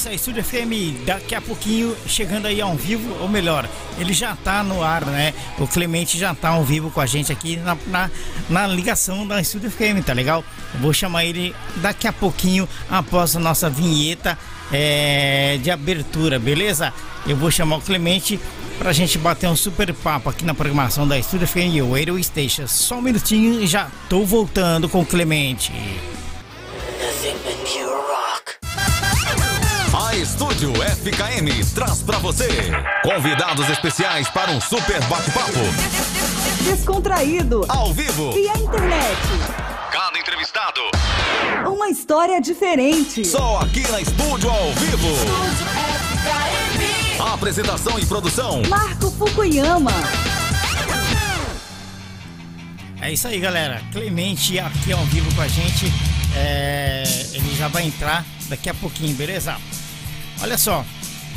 isso aí, Estúdio FM, daqui a pouquinho chegando aí ao vivo, ou melhor, ele já tá no ar, né? O Clemente já tá ao vivo com a gente aqui na, na, na ligação da Estúdio FM, tá legal? Eu vou chamar ele daqui a pouquinho, após a nossa vinheta é, de abertura, beleza? Eu vou chamar o Clemente pra gente bater um super papo aqui na programação da Estúdio FM e o Radio Station. Só um minutinho e já tô voltando com o Clemente. A Estúdio FKM traz para você convidados especiais para um super bate-papo. Descontraído. Ao vivo. E a internet. Cada entrevistado. Uma história diferente. Só aqui na Estúdio ao vivo. Apresentação e produção. Marco Fukuyama. É isso aí, galera. Clemente aqui ao vivo com a gente. É, ele já vai entrar daqui a pouquinho, beleza? Olha só,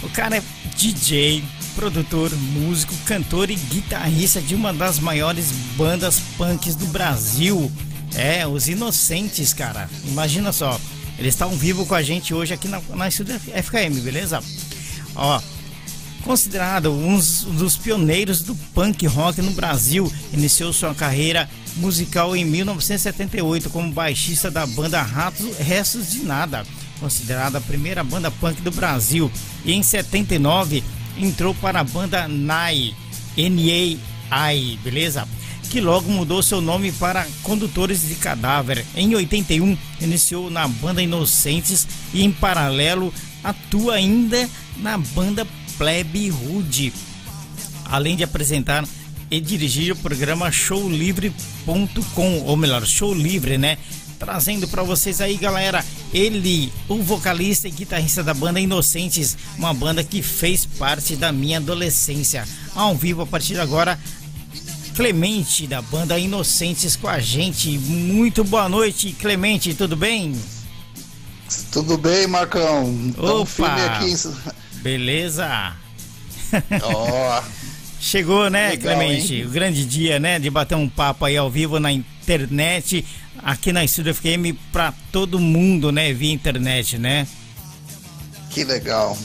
o cara é DJ, produtor, músico, cantor e guitarrista de uma das maiores bandas punks do Brasil. É, os Inocentes, cara. Imagina só. Ele está ao vivo com a gente hoje aqui na, na Estúdio FKM, beleza? Ó, considerado um dos pioneiros do punk rock no Brasil, iniciou sua carreira musical em 1978 como baixista da banda Ratos Restos de Nada considerada a primeira banda punk do Brasil, e em 79 entrou para a banda NAI, N-A-I, beleza? Que logo mudou seu nome para Condutores de Cadáver. Em 81 iniciou na banda Inocentes e em paralelo atua ainda na banda Plebe Rude. Além de apresentar e dirigir o programa showlivre.com, ou melhor, Show Livre, né? Trazendo para vocês aí, galera, ele, o vocalista e guitarrista da banda Inocentes, uma banda que fez parte da minha adolescência. Ao vivo a partir de agora, Clemente da banda Inocentes com a gente. Muito boa noite, Clemente, tudo bem? Tudo bem, Marcão? Opa! Aqui. Beleza? Oh. Chegou, né, Legal, Clemente? Hein? O grande dia, né, de bater um papo aí ao vivo na internet aqui na Estúdio FM para todo mundo, né, via internet, né? Que legal.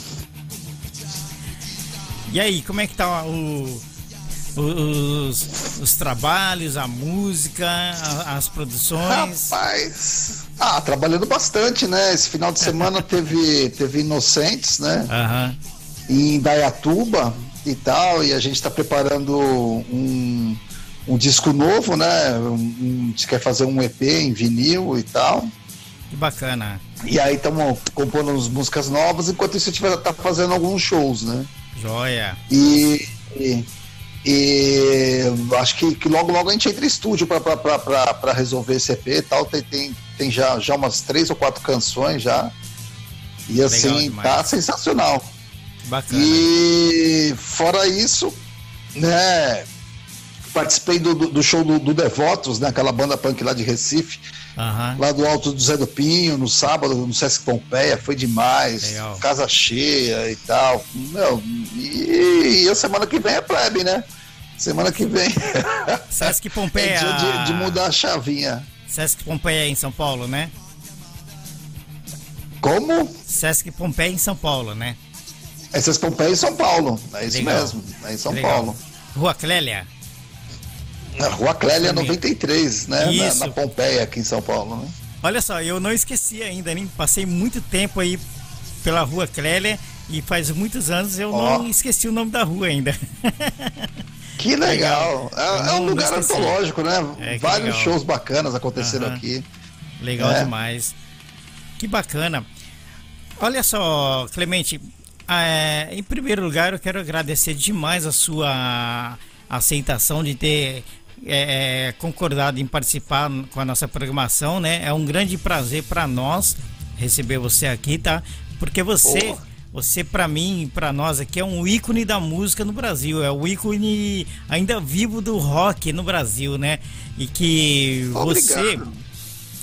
E aí, como é que tá o, os, os trabalhos, a música, as produções? Rapaz, ah, trabalhando bastante, né? Esse final de semana teve, teve Inocentes, né? Uhum. Em Dayatuba e tal, e a gente está preparando um um disco novo, né? Um, um, quer fazer um EP em vinil e tal. Que bacana. E aí estamos compondo as músicas novas, enquanto isso a gente vai estar tá fazendo alguns shows, né? Joia. E, e, e acho que, que, logo logo a gente entra em estúdio para resolver esse EP e tal. Tem, tem, tem já, já umas três ou quatro canções já. E assim, tá sensacional. Bacana. E fora isso, né? Participei do, do show do, do, Devotos, né? Aquela banda punk lá de Recife. Uhum. Lá do Alto do Zé do Pinho, no sábado, no Sesc Pompeia, foi demais. Legal. Casa cheia e tal. Meu, e, e a semana que vem é plebe, né? Semana que vem. Sesc Pompeia. é dia de, de mudar a chavinha. Sesc Pompeia em São Paulo, né? Como? Sesc Pompeia em São Paulo, né? É Sesc Pompeia em São Paulo. É isso Legal. mesmo. É em São Legal. Paulo. Rua Clélia. Na Rua Clélia 93, né? Na, na, Pompeia, aqui em São Paulo, né? Olha só, eu não esqueci ainda, nem passei muito tempo aí pela Rua Clélia e faz muitos anos eu oh. não esqueci o nome da rua ainda. Que legal! É, é, um lugar antológico, né? É, Vários legal. shows bacanas aconteceram aqui. Legal é. demais. Que bacana. Olha só, Clemente, é, em primeiro lugar eu quero agradecer demais a sua aceitação de ter é, é, concordado em participar com a nossa programação, né? É um grande prazer para nós receber você aqui, tá? Porque você, você para mim e para nós aqui é um ícone da música no Brasil, é o ícone ainda vivo do rock no Brasil, né? E que você,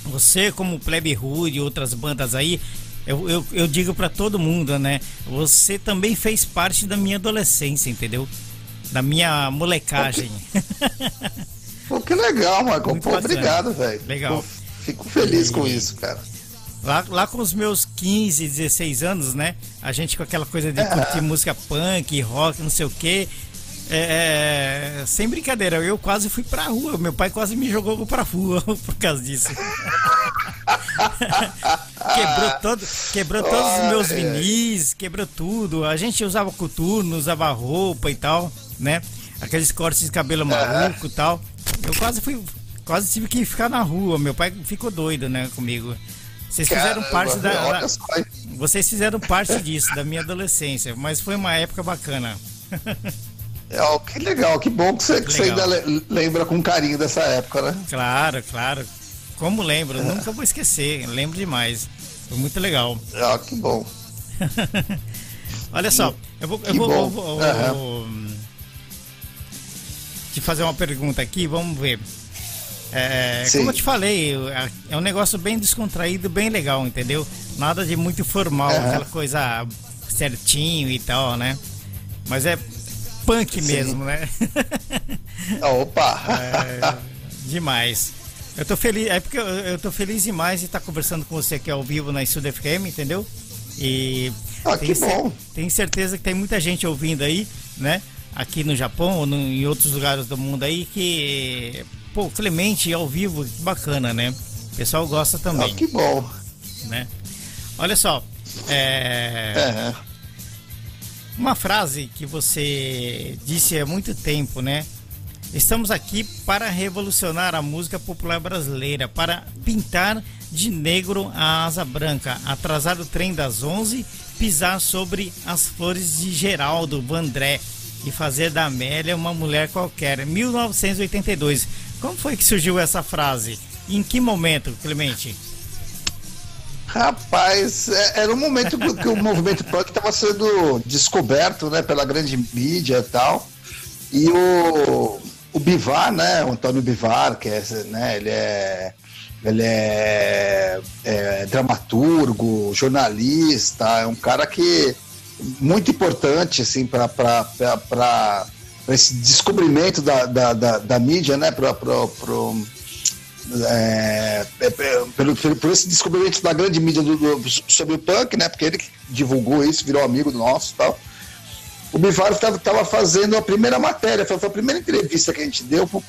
você como Plebe Rude e outras bandas aí, eu, eu, eu digo para todo mundo, né? Você também fez parte da minha adolescência, entendeu? Da minha molecagem. Pô, que legal, Marco. Pô, obrigado, velho. Legal. Pô, fico feliz e... com isso, cara. Lá, lá com os meus 15, 16 anos, né? A gente com aquela coisa de curtir música punk, rock, não sei o quê. É, é, sem brincadeira, eu quase fui pra rua. Meu pai quase me jogou pra rua por causa disso. quebrou todo, quebrou todos os meus vinis, quebrou tudo. A gente usava coturno, usava roupa e tal, né? Aqueles cortes de cabelo maluco e tal. Eu quase fui, quase tive que ficar na rua. Meu pai ficou doido, né, comigo. Vocês fizeram Caramba, parte da, da, vocês fizeram parte disso da minha adolescência, mas foi uma época bacana. É, que legal, que bom que você, que você ainda lembra com carinho dessa época, né? Claro, claro. Como lembro, é. nunca vou esquecer, lembro demais. Foi muito legal. Ah, que bom. Olha só, eu vou, eu vou, eu vou, eu vou te fazer uma pergunta aqui, vamos ver. É, como eu te falei, é um negócio bem descontraído, bem legal, entendeu? Nada de muito formal, uhum. aquela coisa certinho e tal, né? Mas é punk Sim. mesmo, né? Opa! É, demais. Eu tô feliz, é porque eu, eu tô feliz demais de estar conversando com você aqui ao vivo na Estúdio FM, entendeu? E ah, tenho certeza que tem muita gente ouvindo aí, né? Aqui no Japão ou no, em outros lugares do mundo aí que, pô, Clemente ao vivo, que bacana, né? O pessoal gosta também. Ah, que bom. Né? Olha só, é... é. Uma frase que você disse há muito tempo, né? Estamos aqui para revolucionar a música popular brasileira, para pintar de negro a asa branca, atrasar o trem das 11, pisar sobre as flores de Geraldo Vandré e fazer da Amélia uma mulher qualquer. 1982. Como foi que surgiu essa frase? Em que momento, Clemente? Rapaz, é, era um momento que o movimento punk estava sendo descoberto né, pela grande mídia e tal. E o o Bivar, né? O Antônio Bivar, que é, né, ele é ele é, é, dramaturgo, jornalista, é um cara que muito importante assim para esse descobrimento da, da, da, da mídia, né? Pra, pra, pro, é, é, pelo, por esse descobrimento da grande mídia do, do, sobre o punk, né? Porque ele divulgou isso, virou amigo nosso e tal o Bivar estava fazendo a primeira matéria, foi a primeira entrevista que a gente deu para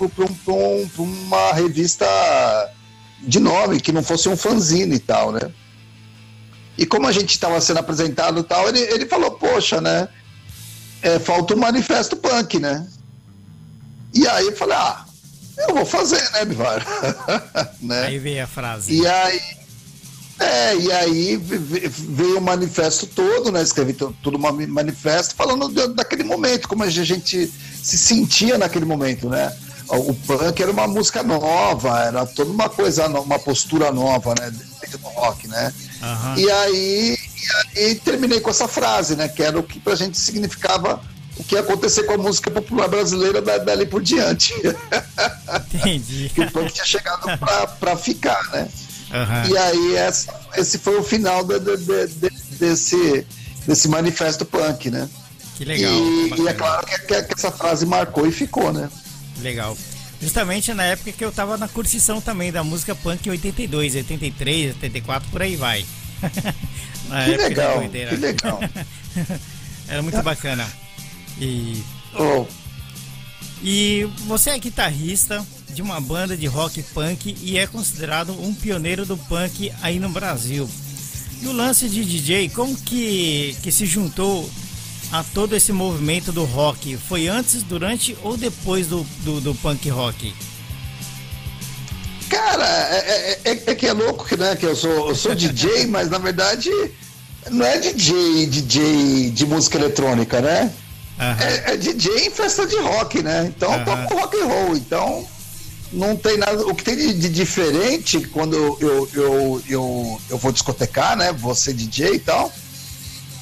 um, uma revista de nome, que não fosse um fanzine e tal, né? E como a gente estava sendo apresentado e tal, ele, ele falou, poxa, né? É, falta um manifesto punk, né? E aí eu falei, ah, eu vou fazer, né, Bivar? né? Aí veio a frase. E aí é, e aí veio o manifesto todo, né? Escrevi todo um manifesto falando daquele momento, como a gente se sentia naquele momento, né? O punk era uma música nova, era toda uma coisa, uma postura nova, né? Dentro do rock, né? Uhum. E, aí, e aí terminei com essa frase, né? Que era o que pra gente significava o que ia acontecer com a música popular brasileira dali por diante. Entendi. que o punk tinha chegado pra, pra ficar, né? Uhum. E aí essa, esse foi o final de, de, de, desse, desse manifesto punk, né? Que legal. E, e é claro que, que, essa frase marcou e ficou, né? Legal. Justamente na época que eu tava na curtição também da música punk 82, 83, 84, por aí vai. que legal, que legal. Era muito bacana. E... Oh. E você é guitarrista, de uma banda de rock punk e é considerado um pioneiro do punk aí no Brasil. E o lance de DJ, como que, que se juntou a todo esse movimento do rock? Foi antes, durante ou depois do, do, do punk rock? Cara, é, é, é, é, que é louco né? Que eu sou, eu sou DJ, mas na verdade não é DJ, DJ de música eletrônica, né? Uhum. É, é, DJ em festa de rock, né? Então uhum. toco rock and roll. Então não tem nada. O que tem de, de diferente quando eu, eu, eu, eu, eu vou discotecar, né? Vou ser DJ e tal,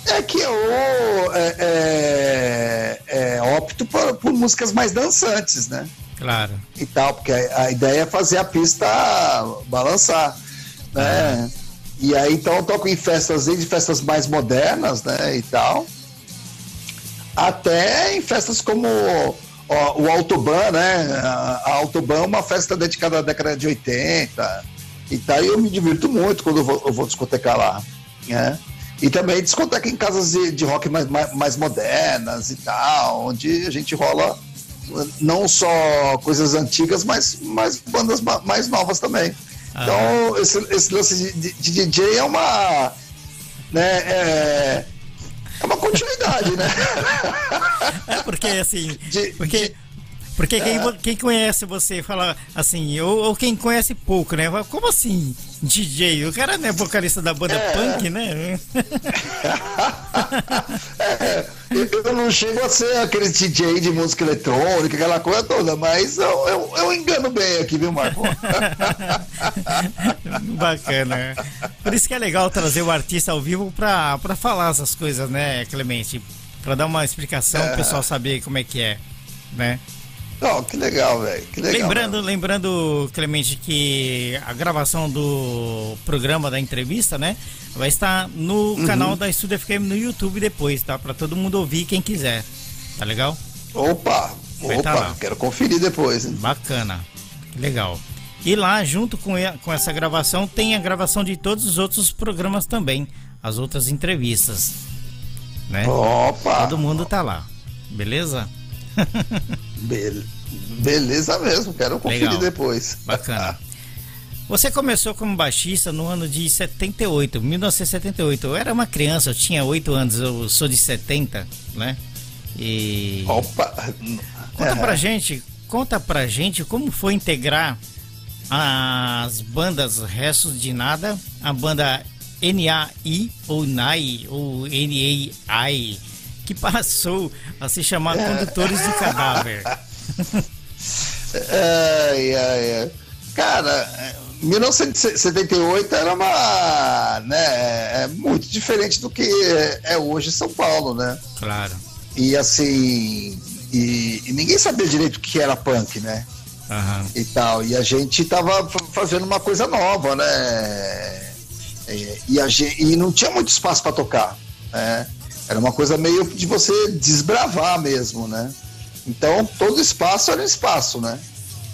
é que eu é, é, é, opto por, por, músicas mais dançantes, né? Claro. E tal, porque a, a ideia é fazer a pista balançar, né? Ah. E aí então eu toco em festas, desde festas mais modernas, né? E tal, até em festas como Ó, o Autoban, né? A Autoban é uma festa dedicada à década de 80, E tá, eu me divirto muito quando eu vou, eu vou discotecar lá, né? E também discoteca em casas de, de rock mais, mais, mais, modernas e tal, onde a gente rola não só coisas antigas, mas, mas bandas mais novas também. Ah. Então, esse, esse lance de, de, de, DJ é uma. Né, é, é uma continuidade, né? É porque assim. De, porque porque quem, quem conhece você fala assim, ou, ou, quem conhece pouco, né? Como assim, DJ? O cara não é vocalista da banda é. punk, né? é, eu não chego a ser aquele DJ de música eletrônica, aquela coisa toda, mas eu, eu, eu engano bem aqui, viu, Marco? Bacana. Por isso que é legal trazer o artista ao vivo pra, pra falar essas coisas, né, Clemente? Pra dar uma explicação, é. o pessoal saber como é que é, né? Oh, que legal, velho. Lembrando, lembrando, Clemente, que a gravação do programa da entrevista, né? Vai estar no uhum. canal da Estúdio FM no YouTube depois, tá? Pra todo mundo ouvir quem quiser. Tá legal? Opa! Vai tá opa, quero conferir depois. Hein? Bacana. Que legal. E lá, junto com, com essa gravação, tem a gravação de todos os outros programas também. As outras entrevistas. Né? Opa! Todo mundo tá lá. Beleza? Be beleza mesmo, quero conferir Legal. depois. Bacana. Você começou como baixista no ano de 78, 1978. Eu era uma criança, eu tinha 8 anos, eu sou de 70, né? E. Opa! Conta é. pra gente, conta pra gente como foi integrar as bandas Restos de Nada, a banda NAI ou NAI ou NAI que passou a se chamar Condutores de Cadáver. ai, ai, ai. Cara, 1978 era uma. Né, é muito diferente do que é hoje São Paulo, né? Claro. E assim. E, e ninguém sabia direito o que era punk, né? Uhum. E tal. E a gente tava fazendo uma coisa nova, né? E, e, a gente, e não tinha muito espaço para tocar, né? Era uma coisa meio de você desbravar mesmo, né? Então todo espaço era um espaço, né?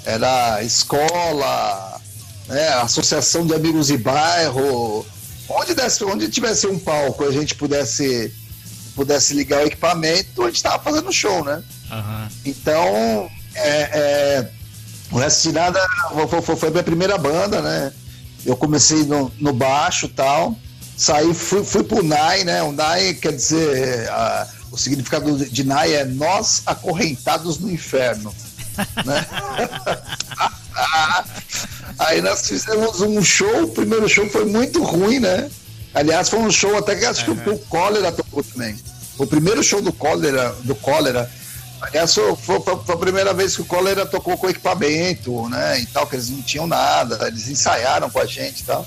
Era escola, né? associação de amigos de bairro, onde, desse, onde tivesse um palco a gente pudesse pudesse ligar o equipamento, a gente estava fazendo show, né? Uhum. Então, é, é, o resto de nada foi, foi, foi a minha primeira banda, né? Eu comecei no, no baixo tal saí, fui, fui pro NAI, né? O NAI quer dizer, a, o significado de NAI é nós acorrentados no inferno. né? Aí nós fizemos um show, o primeiro show foi muito ruim, né? Aliás, foi um show até que acho uhum. que o Cólera tocou também. O primeiro show do Cólera, do Cólera, aliás, foi, foi, foi, a primeira vez que o Cólera tocou com equipamento, né? E tal, que eles não tinham nada, eles ensaiaram com a gente e tal.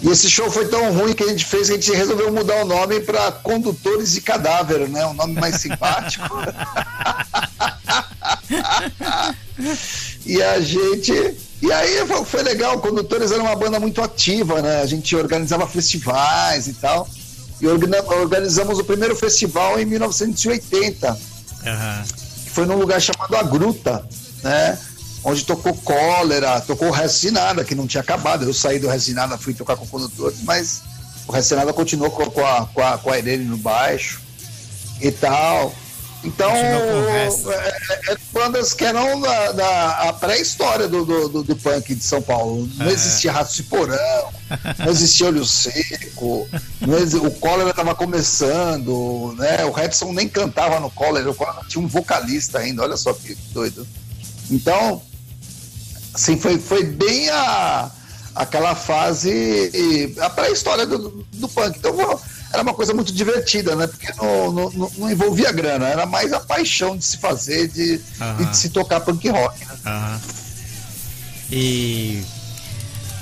E esse show foi tão ruim que a gente fez que a gente resolveu mudar o nome para Condutores de Cadáver, né? Um nome mais simpático. e a gente. E aí foi legal, Condutores era uma banda muito ativa, né? A gente organizava festivais e tal. E organizamos o primeiro festival em 1980. Uhum. Foi num lugar chamado A Gruta, né? Onde tocou Cólera, tocou o Resto de Nada, que não tinha acabado. Eu saí do Resto de Nada, fui tocar com condutores, mas o Resto de Nada continuou com a, com a, com a Irene no baixo e tal. Então, é, é, é, bandas que eram da, da a pré-história do, do, do, do, punk de São Paulo. Não é. existia Rato de Porão, não existia Olho Seco, existia, o Cólera estava começando, né? O Repson nem cantava no Cólera, o Cólera tinha um vocalista ainda, olha só que doido. Então, assim, foi, foi bem a, aquela fase, a pré-história do, do punk. Então era uma coisa muito divertida, né? Porque não, não, não envolvia grana, era mais a paixão de se fazer, de, uhum. de se tocar punk rock. Né? Uhum. E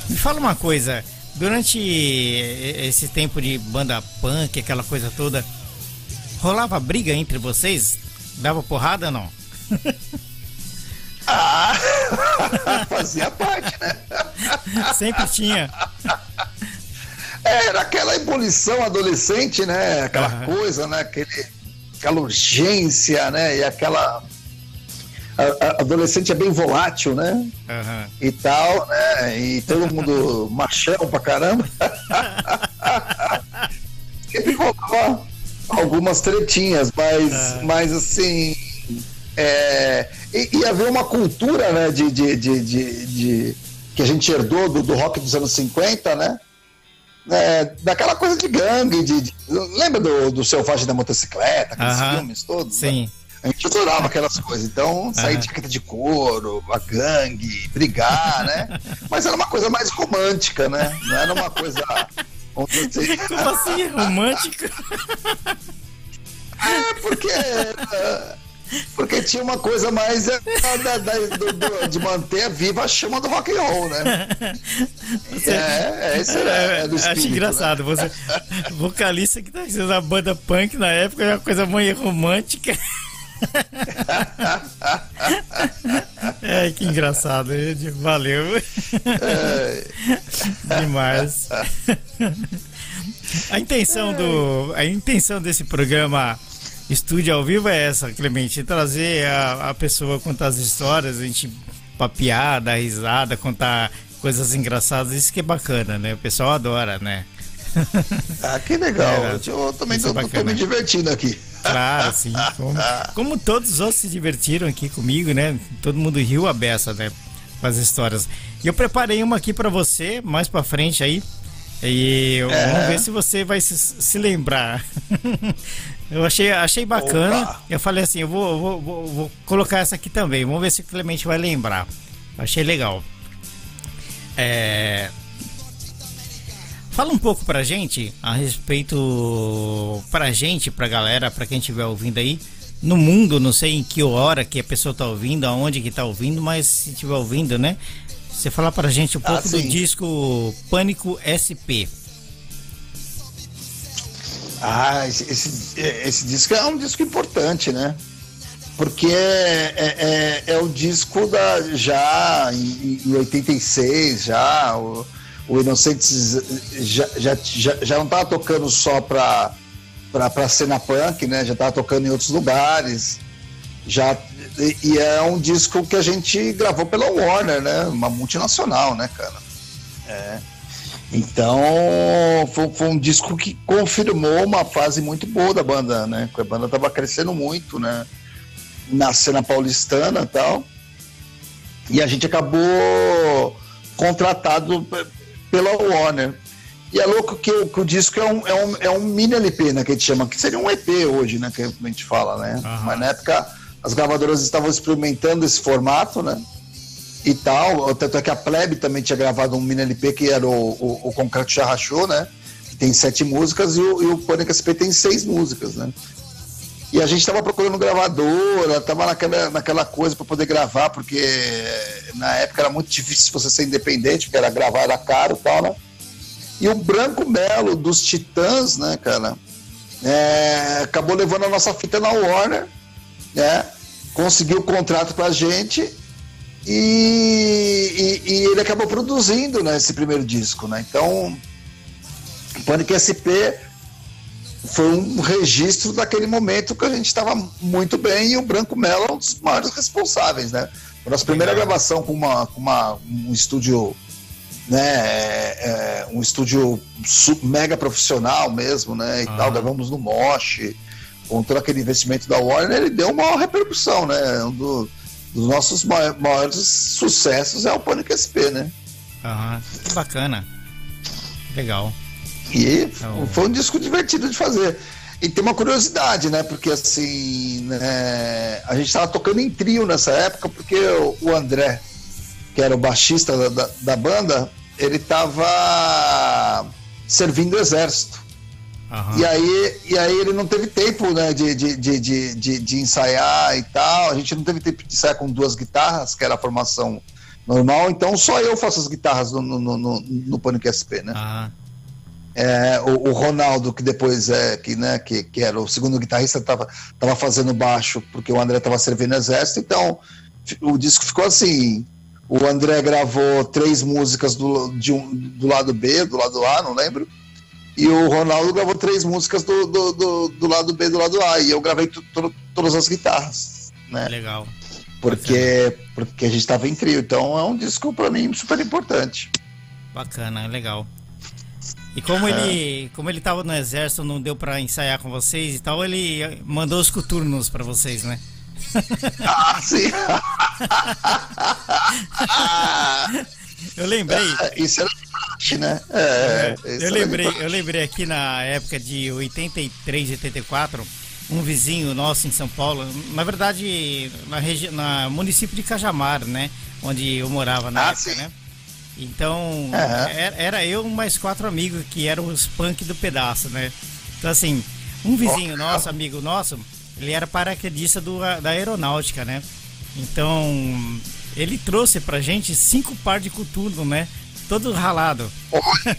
me fala uma coisa, durante esse tempo de banda punk, aquela coisa toda, rolava briga entre vocês? Dava porrada ou não? Ah, fazia parte, né? Sempre tinha. Era aquela ebulição adolescente, né? Aquela uhum. coisa, né? Aquele, aquela urgência, né? E aquela a, a adolescente é bem volátil, né? Uhum. E tal, né? E todo mundo machão pra caramba. Sempre rolava algumas tretinhas, mas, ah. mas assim. É, ia haver uma cultura, né, de, de, de, de, de que a gente herdou do, do rock dos anos 50, né? É, daquela coisa de gangue, de, de lembra do, do Selvagem da Motocicleta, aqueles Aham. filmes todos? Sim. Né? A gente adorava aquelas coisas. Então, sair de jaqueta de couro, a gangue, brigar, né? Mas era uma coisa mais romântica, né? Não era uma coisa. dizer- Como assim? Romântico? É, porque. é, Porque tinha uma coisa mais é, da- da- do- do- de manter viva a chama do rock and roll, né? É, é, isso é, é do Acho espírito, engraçado. Você, vocalista que tá fazendo a banda punk na época é uma coisa muito romântica. É, que engraçado. Valeu. Demais. A intenção do a intenção desse programa Estúdio ao Vivo é essa, Clemente, trazer a, a pessoa contar as histórias, a gente papear, dar risada, contar coisas engraçadas, isso que é bacana, né? O pessoal adora, né? Ah, que legal. É, eu também isso é me divertindo aqui. Claro, sim. Como, como todos os outros se divertiram aqui comigo, né? Todo mundo riu a beça, né? Com as histórias. E eu preparei uma aqui pra você, mais pra frente aí. E É. vamos ver se você vai se, se lembrar. eu achei, achei bacana. Opa. Eu falei assim, eu vou, vou, vou, vou colocar essa aqui também. Vamos ver se o Clemente vai lembrar. Achei legal. É, Fala um pouco pra gente a respeito pra gente, pra galera, pra quem estiver ouvindo aí, no mundo, não sei em que hora que a pessoa tá ouvindo, aonde que tá ouvindo, mas se estiver ouvindo, né? Você falar pra gente um Ah, pouco do sim. disco Pânico SP. Ah, esse, esse, esse disco é um disco importante, né? Porque é, é, é, é o disco da, já em, em 86, já, o, o Inocentes já, já, já, já não estava tocando só para para cena punk, né? Já estava tocando em outros lugares. Já, e, é um disco que a gente gravou pela Warner, né? Uma multinacional, né, cara? É. Então, foi, foi um disco que confirmou uma fase muito boa da banda, né? A banda tava crescendo muito, né? Na cena paulistana e tal. E a gente acabou contratado pe- pela Warner. E é louco que, o- que o disco é um, é, um, é um mini LP, né? Que a gente chama, que seria um EP hoje, né? Que a gente fala, né? Aham. Mas na época as gravadoras estavam experimentando esse formato, né? E tal. Tanto é que a Plebe também tinha gravado um mini LP que era o, o, o Concreto Já Rachou, né? Que tem sete músicas e o, e o Pânico SP tem seis músicas, né? E a gente estava procurando gravadora, tava naquela, naquela coisa para poder gravar, porque na época era muito difícil você ser independente, porque era gravar era caro e tal, né? E o Branco Melo dos Titãs, né, cara, é, acabou levando a nossa fita na Warner, né? Conseguiu o contrato pra gente e, e- e ele acabou produzindo né, esse primeiro disco, né? Então, Panic SP foi um registro daquele momento que a gente estava muito bem e o Branco Melo é um dos maiores responsáveis, né? A nossa primeira gravação com, uma, com uma, um estúdio, né? é, é, um estúdio mega profissional mesmo, né? E tal, gravamos no Mosh, com todo aquele investimento da Warner, ele deu uma repercussão, né? Um do- dos nossos mai- maiores sucessos é o Pânico SP, né? Aham, que bacana. Legal. E Então- foi um disco divertido de fazer. E tem uma curiosidade, né? Porque assim, né, a gente estava tocando em trio nessa época, porque o, o André, que era o baixista da, da, da banda, ele estava servindo o exército. Aham. E aí, e aí ele não teve tempo né, de, de, de, de, de, ensaiar e tal. A gente não teve tempo de ensaiar com duas guitarras, que era a formação normal. Então só eu faço as guitarras no, no, no, no, Panic SP, né? Aham. É, o, o Ronaldo, que depois é, que, né, que, que era o segundo guitarrista, estava tava fazendo baixo porque o André estava servindo exército. Então o disco ficou assim. O André gravou três músicas do, de um, do lado B, do lado A, não lembro. E o Ronaldo gravou três músicas do, do, do, do lado B, do lado A. E eu gravei todas as guitarras. Né? Legal. Porque, porque a gente estava em trio. Então é um disco para mim super importante. Bacana, legal. E como ele, como ele tava no exército, não deu para ensaiar com vocês e tal, ele mandou os coturnos para vocês, né? Ah, sim. eu lembrei. Isso era né? É, é eu lembrei, eu lembrei aqui na época de 83, 84, um vizinho nosso em São Paulo, na verdade, na região, na município de Cajamar, né, onde eu morava na ah, época, sim. né? Então, era, era, eu mais quatro amigos que eram os punk do pedaço, né? Então, assim, um vizinho oh, nosso, amigo nosso, ele era paraquedista do, da aeronáutica, né? Então, ele trouxe pra gente cinco par de coturno, né? Todo ralado. Olha,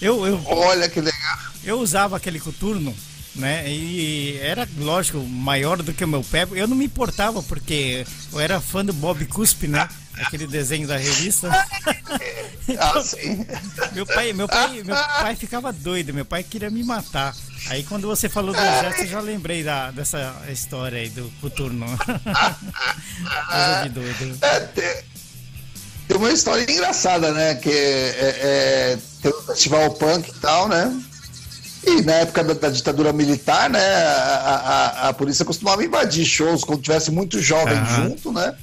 eu, eu, olha que legal. Eu usava aquele coturno, né? E era, lógico, maior do que o meu pé. Eu não me importava, porque eu era fã do Bob Cuspe, né? aquele desenho da revista. ah, sim. Meu pai, meu pai, meu pai ficava doido, meu pai queria me matar. Aí quando você falou do exército, eu já lembrei da, dessa história aí do coturno. Coisa de doido. É, tem, uma história engraçada, né? Que é, é, tem um festival punk e tal, né? E na época da, da ditadura militar, né? A, a, a, polícia costumava invadir shows quando tivesse muito jovem uhum. junto, né?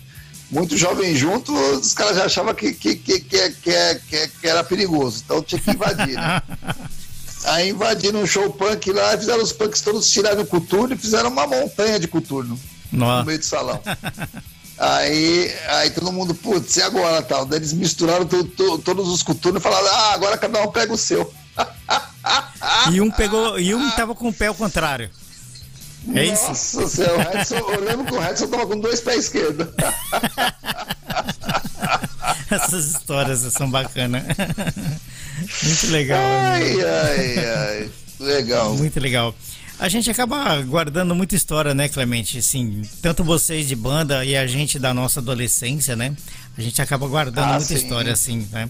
muito jovem junto, os caras já achavam que, que, que, que, que, que era perigoso, então tinha que invadir. Né? Aí invadiram um show punk lá, fizeram os punks todos tirarem o coturno e fizeram uma montanha de coturno Nossa. no meio do salão. Aí, aí todo mundo, putz, e agora tal? Daí eles misturaram to, to, todos os coturnos e falaram, ah, agora cada um pega o seu. E um pegou, e um tava com o pé ao contrário. É isso? Nossa céu, Edson, eu lembro que o Edson tava com dois pés esquerdos. Essas histórias são bacanas. Muito legal. Ai, ai, ai. Legal. Muito legal. A gente acaba guardando muita história, né, Clemente? Assim, tanto vocês de banda e a gente da nossa adolescência, né? A gente acaba guardando ah, muita sim. história, assim, né?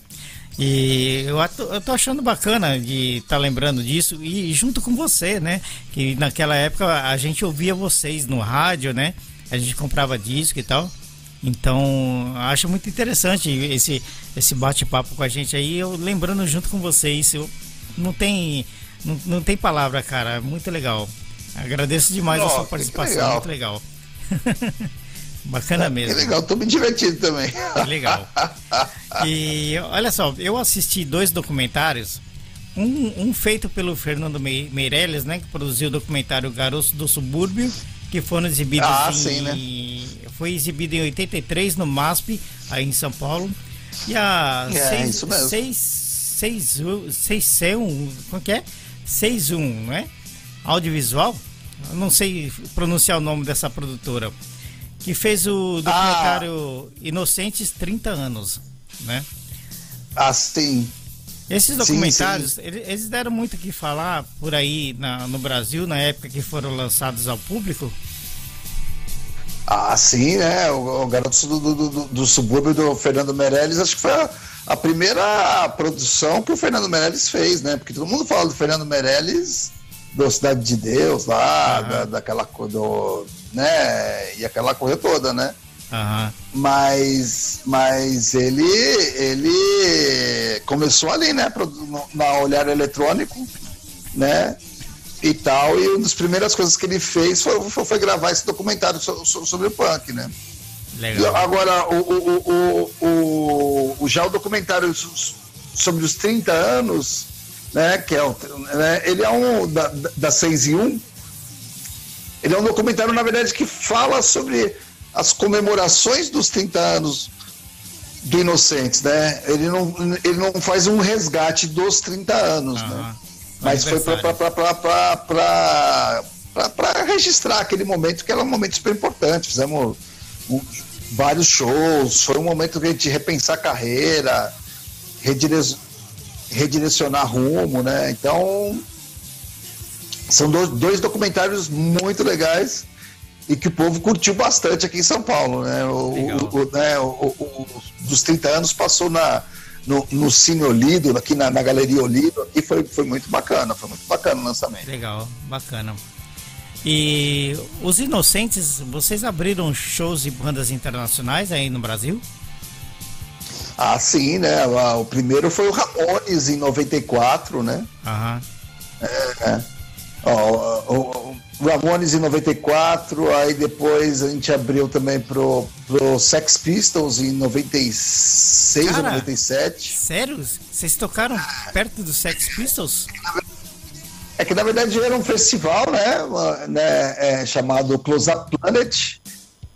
E eu tô, eu tô achando bacana de estar tá lembrando disso e junto com você, né? Que naquela época a gente ouvia vocês no rádio, né? A gente comprava disco e tal. Então, acho muito interessante esse, esse bate-papo com a gente aí, eu lembrando junto com vocês. Eu, não tem não, não tem palavra, cara. Muito legal. Agradeço demais oh, a sua participação, legal. muito legal. Bacana é, mesmo. Que legal, tô me divertindo também. Que legal. E olha só, eu assisti dois documentários. Um, um feito pelo Fernando Meirelles, né? Que produziu o documentário Garotos do Subúrbio, que foram exibidos ah, em, sim, né? Foi exibido em 83 no MASP, aí em São Paulo. E a é, seis. Seis, seis, seis, seis, um, como que é? 61, não é? Audiovisual? Eu não sei pronunciar o nome dessa produtora que fez o documentário ah. Inocentes 30 anos, né? Ah, sim. Esses documentários, sim, sim. eles deram muito o que falar por aí na, no Brasil, na época que foram lançados ao público. Ah, sim, né? O, o Garoto do, do, do, do, Subúrbio do Fernando Meirelles, acho que foi a, a, primeira produção que o Fernando Meirelles fez, né? Porque todo mundo fala do Fernando Meirelles, da Cidade de Deus lá, da, daquela do, né? E aquela coisa toda, né? Uhum. Mas, mas ele, ele começou ali, né? Na olhar eletrônico, né? E tal. E uma das primeiras coisas que ele fez foi, foi, foi gravar esse documentário sobre, sobre o punk, né? Legal. agora, o, o, o, o, o, já o documentário sobre os 30 anos, né? Que é, né, ele é um da, da 6 e 1 ele é um documentário, na verdade, que fala sobre as comemorações dos 30 anos do Inocentes, né? Ele não, ele não faz um resgate dos 30 anos, uhum. né? Mas foi para registrar aquele momento, que era um momento super importante. Fizemos um, vários shows, foi um momento de repensar a carreira, redirecionar rumo, né? Então, são dois, dois documentários muito legais e que o povo curtiu bastante aqui em São Paulo, né? O, o, né, o, o, dos 30 anos passou na, no, no Cine Olido, aqui na, na Galeria Olido, e foi, foi muito bacana, foi muito bacana o lançamento. Legal, bacana. E os Inocentes, vocês abriram shows de bandas internacionais aí no Brasil? Ah, sim, né? O primeiro foi o Ramones em 94, né? Aham. É. Ó, o, o Ramones em 94, aí depois a gente abriu também pro, pro Sex Pistols em 96 ou Cara, 97. Sério? Vocês tocaram perto do Sex Pistols? É que na verdade era um festival, né? uma- né, é, chamado Close Up Planet,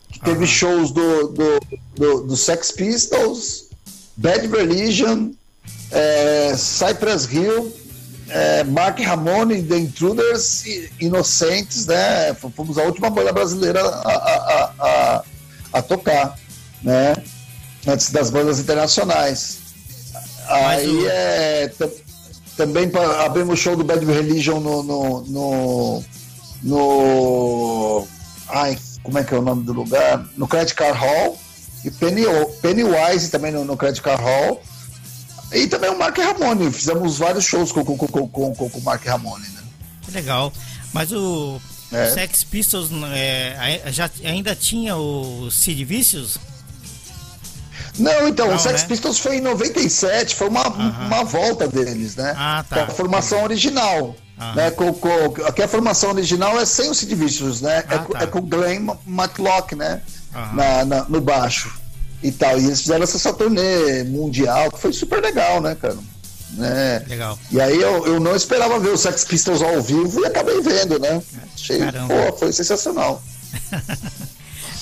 que teve Aham. shows do, do, do, do Sex Pistols, Bad Religion, é, Cypress Hill, é, Mark Ramone, The Intruders, Inocentes, né? Fomos a última banda brasileira a, a, a, a, tocar, né? Antes das bandas internacionais. Aí o- é. tam- Também abrimos o show do Bad Religion no. no, no, no- ai, como é que é o nome do lugar? No Credit Card Hall. E Penny, Pennywise também no, no Credit Card Hall. E também o Mark Ramone. Fizemos vários shows com, com, com, com, com, o Mark Ramone, né? Que legal. Mas o, É. o Sex Pistols é, ai- já, ainda tinha o Sid Vicious? Não, então, Não, o Sex né? Pistols foi em 97, foi uma, uma volta deles, né? Ah, tá. Com a formação original. Aham. Né? Com, com, aqui a formação original é sem o Sid Vicious, né? é, Ah, com- tá. é com o Glenn Matlock, né? Na, na- no baixo e tal. E eles fizeram essa, essa turnê mundial, que foi super legal, né, cara? Né? Legal. E aí eu, eu não esperava ver o Sex Pistols ao vivo e acabei vendo, né? Achei, Caramba. pô, foi sensacional.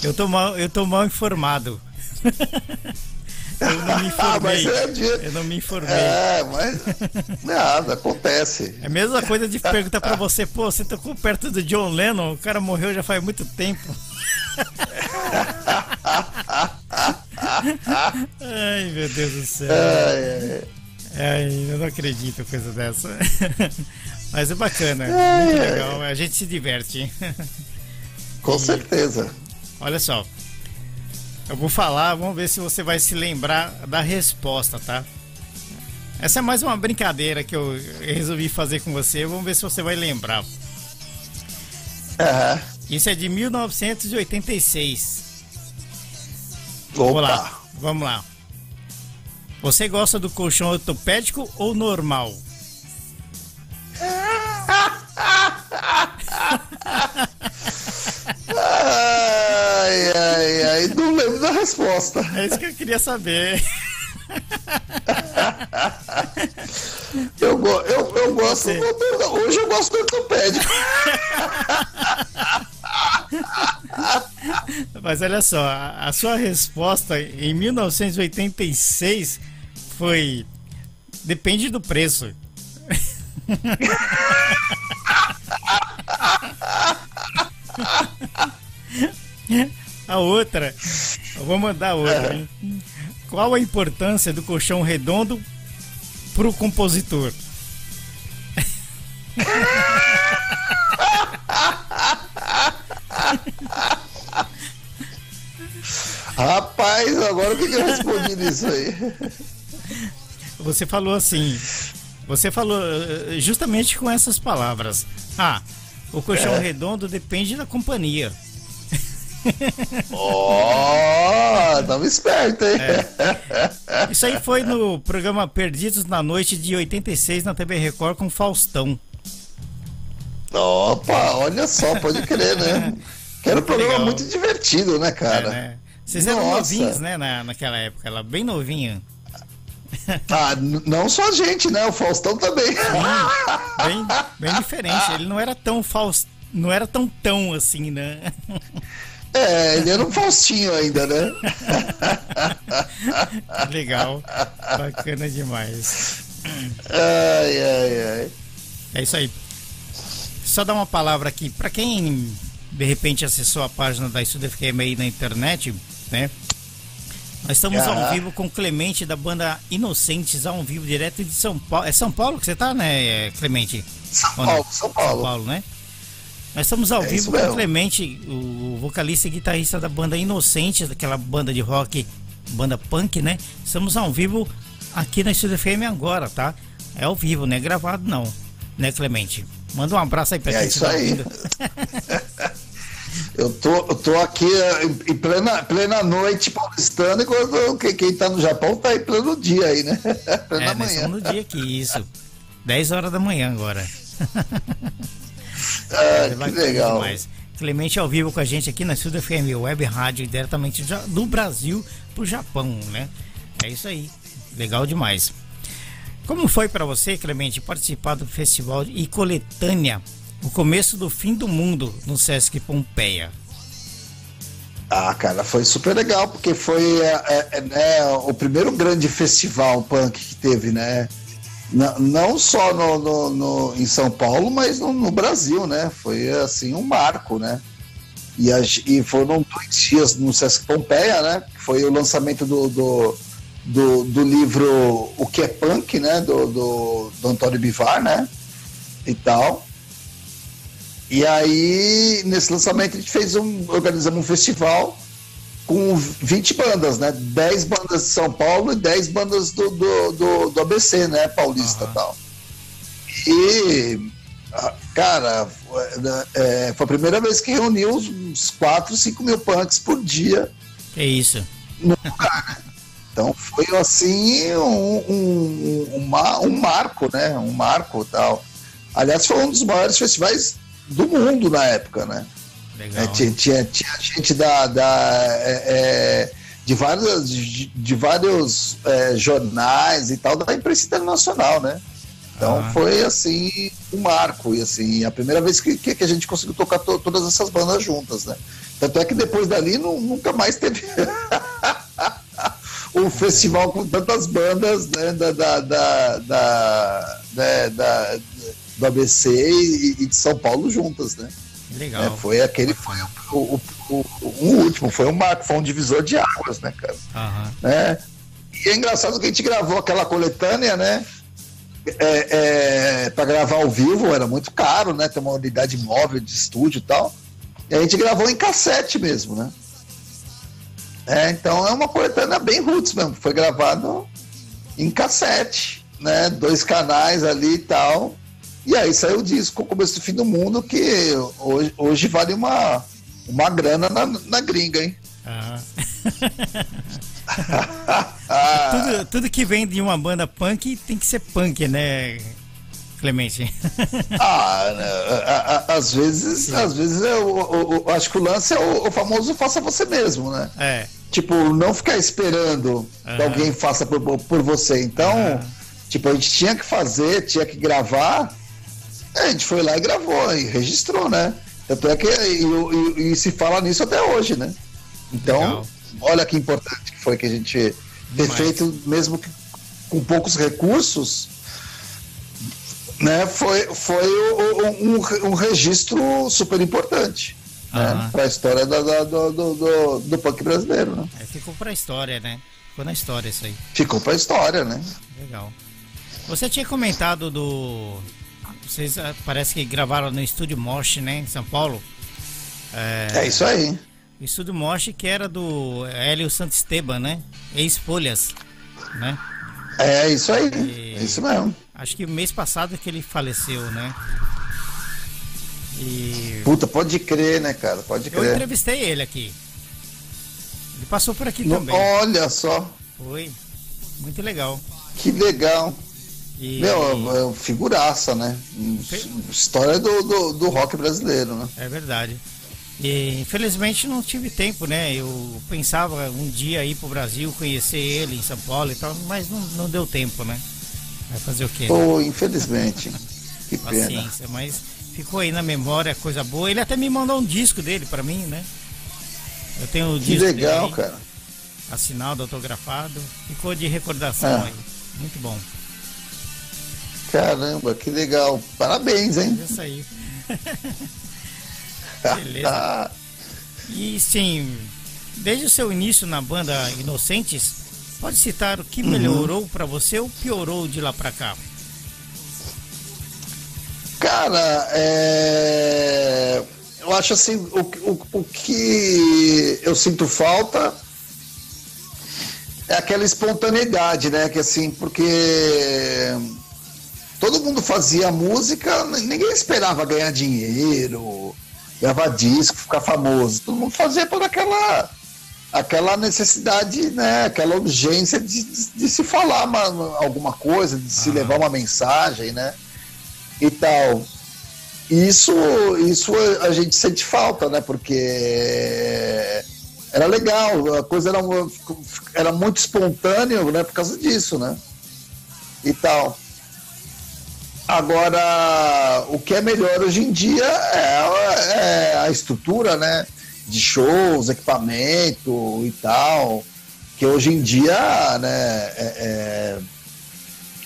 Eu tô mal, eu tô mal informado. eu não me Ah, mas informei. é dia. Eu não me informei. É, mas nada, acontece. É a mesma coisa de perguntar pra você, pô, você tocou perto do John Lennon, o cara morreu já faz muito tempo. Ai, meu Deus do céu. É, Ai, eu não acredito coisa dessa. Mas é bacana, muito legal, a gente se diverte. com certeza. Olha só. Eu vou falar, vamos ver se você vai se lembrar da resposta, tá? Essa é mais uma brincadeira que eu resolvi fazer com você. Vamos ver se você vai lembrar. Aham. Isso é de 1986. Vamos Opa. lá, vamos lá. Você gosta do colchão ortopédico ou normal? Ai, ai, ai, não lembro da resposta. É isso que eu queria saber. Eu, eu, eu gosto do, hoje eu gosto do ortopédico. Mas olha só, a, a sua resposta em 1986 foi depende do preço. A outra, eu vou mandar outra. hein? Qual a importância do colchão redondo pro compositor? Rapaz, agora o que, que eu respondi nisso aí? Você falou assim. Você falou eh, justamente com essas palavras. Ah, o colchão redondo depende da companhia. Ó, tava esperto, hein? Isso aí foi no programa Perdidos na Noite de 86 na TV Record com Faustão. Opa, olha só, pode crer, né? Que era um programa legal. muito divertido, né, É, cara? né? Vocês eram Nossa. novinhos, né, na, naquela época, ela bem novinha. Ah, n- não só a gente, né? O Faustão também. Bem, bem diferente. Ele não era tão Faust... não era tão tão assim, né? É, ele era um Faustinho ainda, né? Legal. Bacana demais. Ai, ai, ai. É isso aí. Só dar uma palavra aqui para quem de repente acessou a página da Estúdio FM aí na internet, né? Nós estamos ao Aham. vivo com Clemente da banda Inocentes, ao vivo direto de São Paulo. É São Paulo que você tá, né, Clemente? São? Paulo, São Paulo. São Paulo, né? Nós estamos ao É vivo com o mesmo. Clemente, o vocalista e guitarrista da banda Inocentes, daquela banda de rock, banda punk, né? Estamos ao vivo aqui na Estúdio FM agora, tá? É ao vivo, não é gravado não, né, Clemente? Manda um abraço aí pra É quem isso aí. Eu tô, eu tô aqui eh, em, plena, plena noite paulistana, enquanto quem, quem tá no Japão tá em pleno dia aí, né? plena é, manhã. no dia aqui, isso. 10 horas da manhã agora. ah, que legal. Demais. Clemente ao vivo com a gente aqui na Studio FM Web Rádio, diretamente do Brasil pro Japão, né? É isso aí. Legal demais. Como foi para você, Clemente, participar do festival e coletânea O Começo do Fim do Mundo no Sesc Pompeia? Ah, cara, foi super legal, porque foi é, é, é né, o primeiro grande festival punk que teve, né? Não, só no, no, no, em São Paulo, mas no, no, Brasil, né? Foi assim um marco, né? E, a, e foram dois dias no Sesc Pompeia, né? Foi o lançamento do, do, do, do, livro O que é Punk, né? Do, do, do Antônio Bivar, né? E tal. E aí, nesse lançamento, a gente fez um. organizamos um festival com 20 bandas, né? 10 bandas de São Paulo e 10 bandas do, do, do, do ABC, né? Paulista uhum. tal. E, cara, é, foi a primeira vez que reuniu uns 4, 5 mil punks por dia. É isso. No lugar, né? Então foi assim um, um, uma, um marco, né? Um marco tal. Aliás, foi um dos maiores festivais do mundo na época, né? Legal. É, tinha, tinha, tinha, gente da, da é, é, de vários, de, de vários é, jornais e tal da imprensa internacional, né? Então ah. foi assim um marco e assim a primeira vez que, que a gente conseguiu tocar to, todas essas bandas juntas, né? Tanto é que depois dali não, nunca mais teve um festival com tantas bandas né, da, da, da, da, né, da do ABC e, e de São Paulo juntas, né? Legal. É, foi aquele, foi o, o, o, o, último, foi um marco, foi um divisor de águas, né, cara? Uhum. Né? E é engraçado que a gente gravou aquela coletânea, né? É, é, para gravar ao vivo era muito caro, né? Ter uma unidade móvel de estúdio e tal. E a gente gravou em cassete mesmo, né? É, então é uma coletânea bem roots mesmo. Foi gravado em cassete, né? Dois canais ali e tal. E aí saiu o disco, o começo do fim do mundo, que hoje, hoje vale uma, uma grana na, na gringa, hein? Ah. tudo, tudo que vem de uma banda punk tem que ser punk, né, Clemente? ah, né, às vezes, Sim. às vezes eu, eu, eu, acho que o lance é o, o, famoso faça você mesmo, né? É. Tipo, não ficar esperando que alguém faça por, por você. Então, tipo, a gente tinha que fazer, tinha que gravar é, a gente foi lá e gravou, e registrou, né? Tanto é que e, e, e se fala nisso até hoje, né? Então, Legal. olha que importante que foi que a gente ter Demais. feito, mesmo que com poucos recursos, né? Foi, foi um, um, um registro super importante. Né, para a história do, do, do, do, punk brasileiro. Né? É, ficou para a história, né? Ficou na história isso aí. Ficou para a história, né? Legal. Você tinha comentado do vocês uh, parece que gravaram no Estúdio Mosh, né, em São Paulo. É, é isso aí. Estúdio Mosh que era do Hélio Santisteban, né? Ex-Folhas, né? É isso aí, e, é isso mesmo. Acho que mês passado que ele faleceu, né? E... Puta, pode crer, né, cara? Pode crer. Eu entrevistei ele aqui. Ele passou por aqui no, também. Olha só. Foi. Muito legal. Que legal. E... Meu, é figuraça, né? História do, do, do, rock brasileiro, né? É verdade. E infelizmente não tive tempo, né? Eu pensava um dia ir pro Brasil, conhecer ele em São Paulo e tal, mas não, não deu tempo, né? Vai fazer o quê? Pô, né? infelizmente. que pena. Paciência, mas ficou aí na memória, coisa boa. Ele até me mandou um disco dele para mim, né? Eu tenho o disco. Que legal, dele, cara. Assinado, autografado. Ficou de recordação é. aí. Muito bom. Caramba, que legal. Parabéns, hein? Isso aí. Beleza. e sim, desde o seu início na banda Inocentes, pode citar o que uhum. melhorou para você ou piorou de lá para cá? Cara, é... eu acho assim, o, o, o que eu sinto falta é aquela espontaneidade, né? Que assim, porque todo mundo fazia música, ninguém esperava ganhar dinheiro, gravar disco, ficar famoso. Todo mundo fazia por aquela aquela necessidade, né, aquela urgência de, de, de se falar uma, alguma coisa, de se levar uma mensagem, né, e tal. Isso, isso a gente sente falta, né, porque era legal, a coisa era, era muito espontânea, né, por causa disso, né, e tal. Agora, o que é melhor hoje em dia é, é a estrutura, né? de shows, equipamento e tal, que hoje em dia, né, é,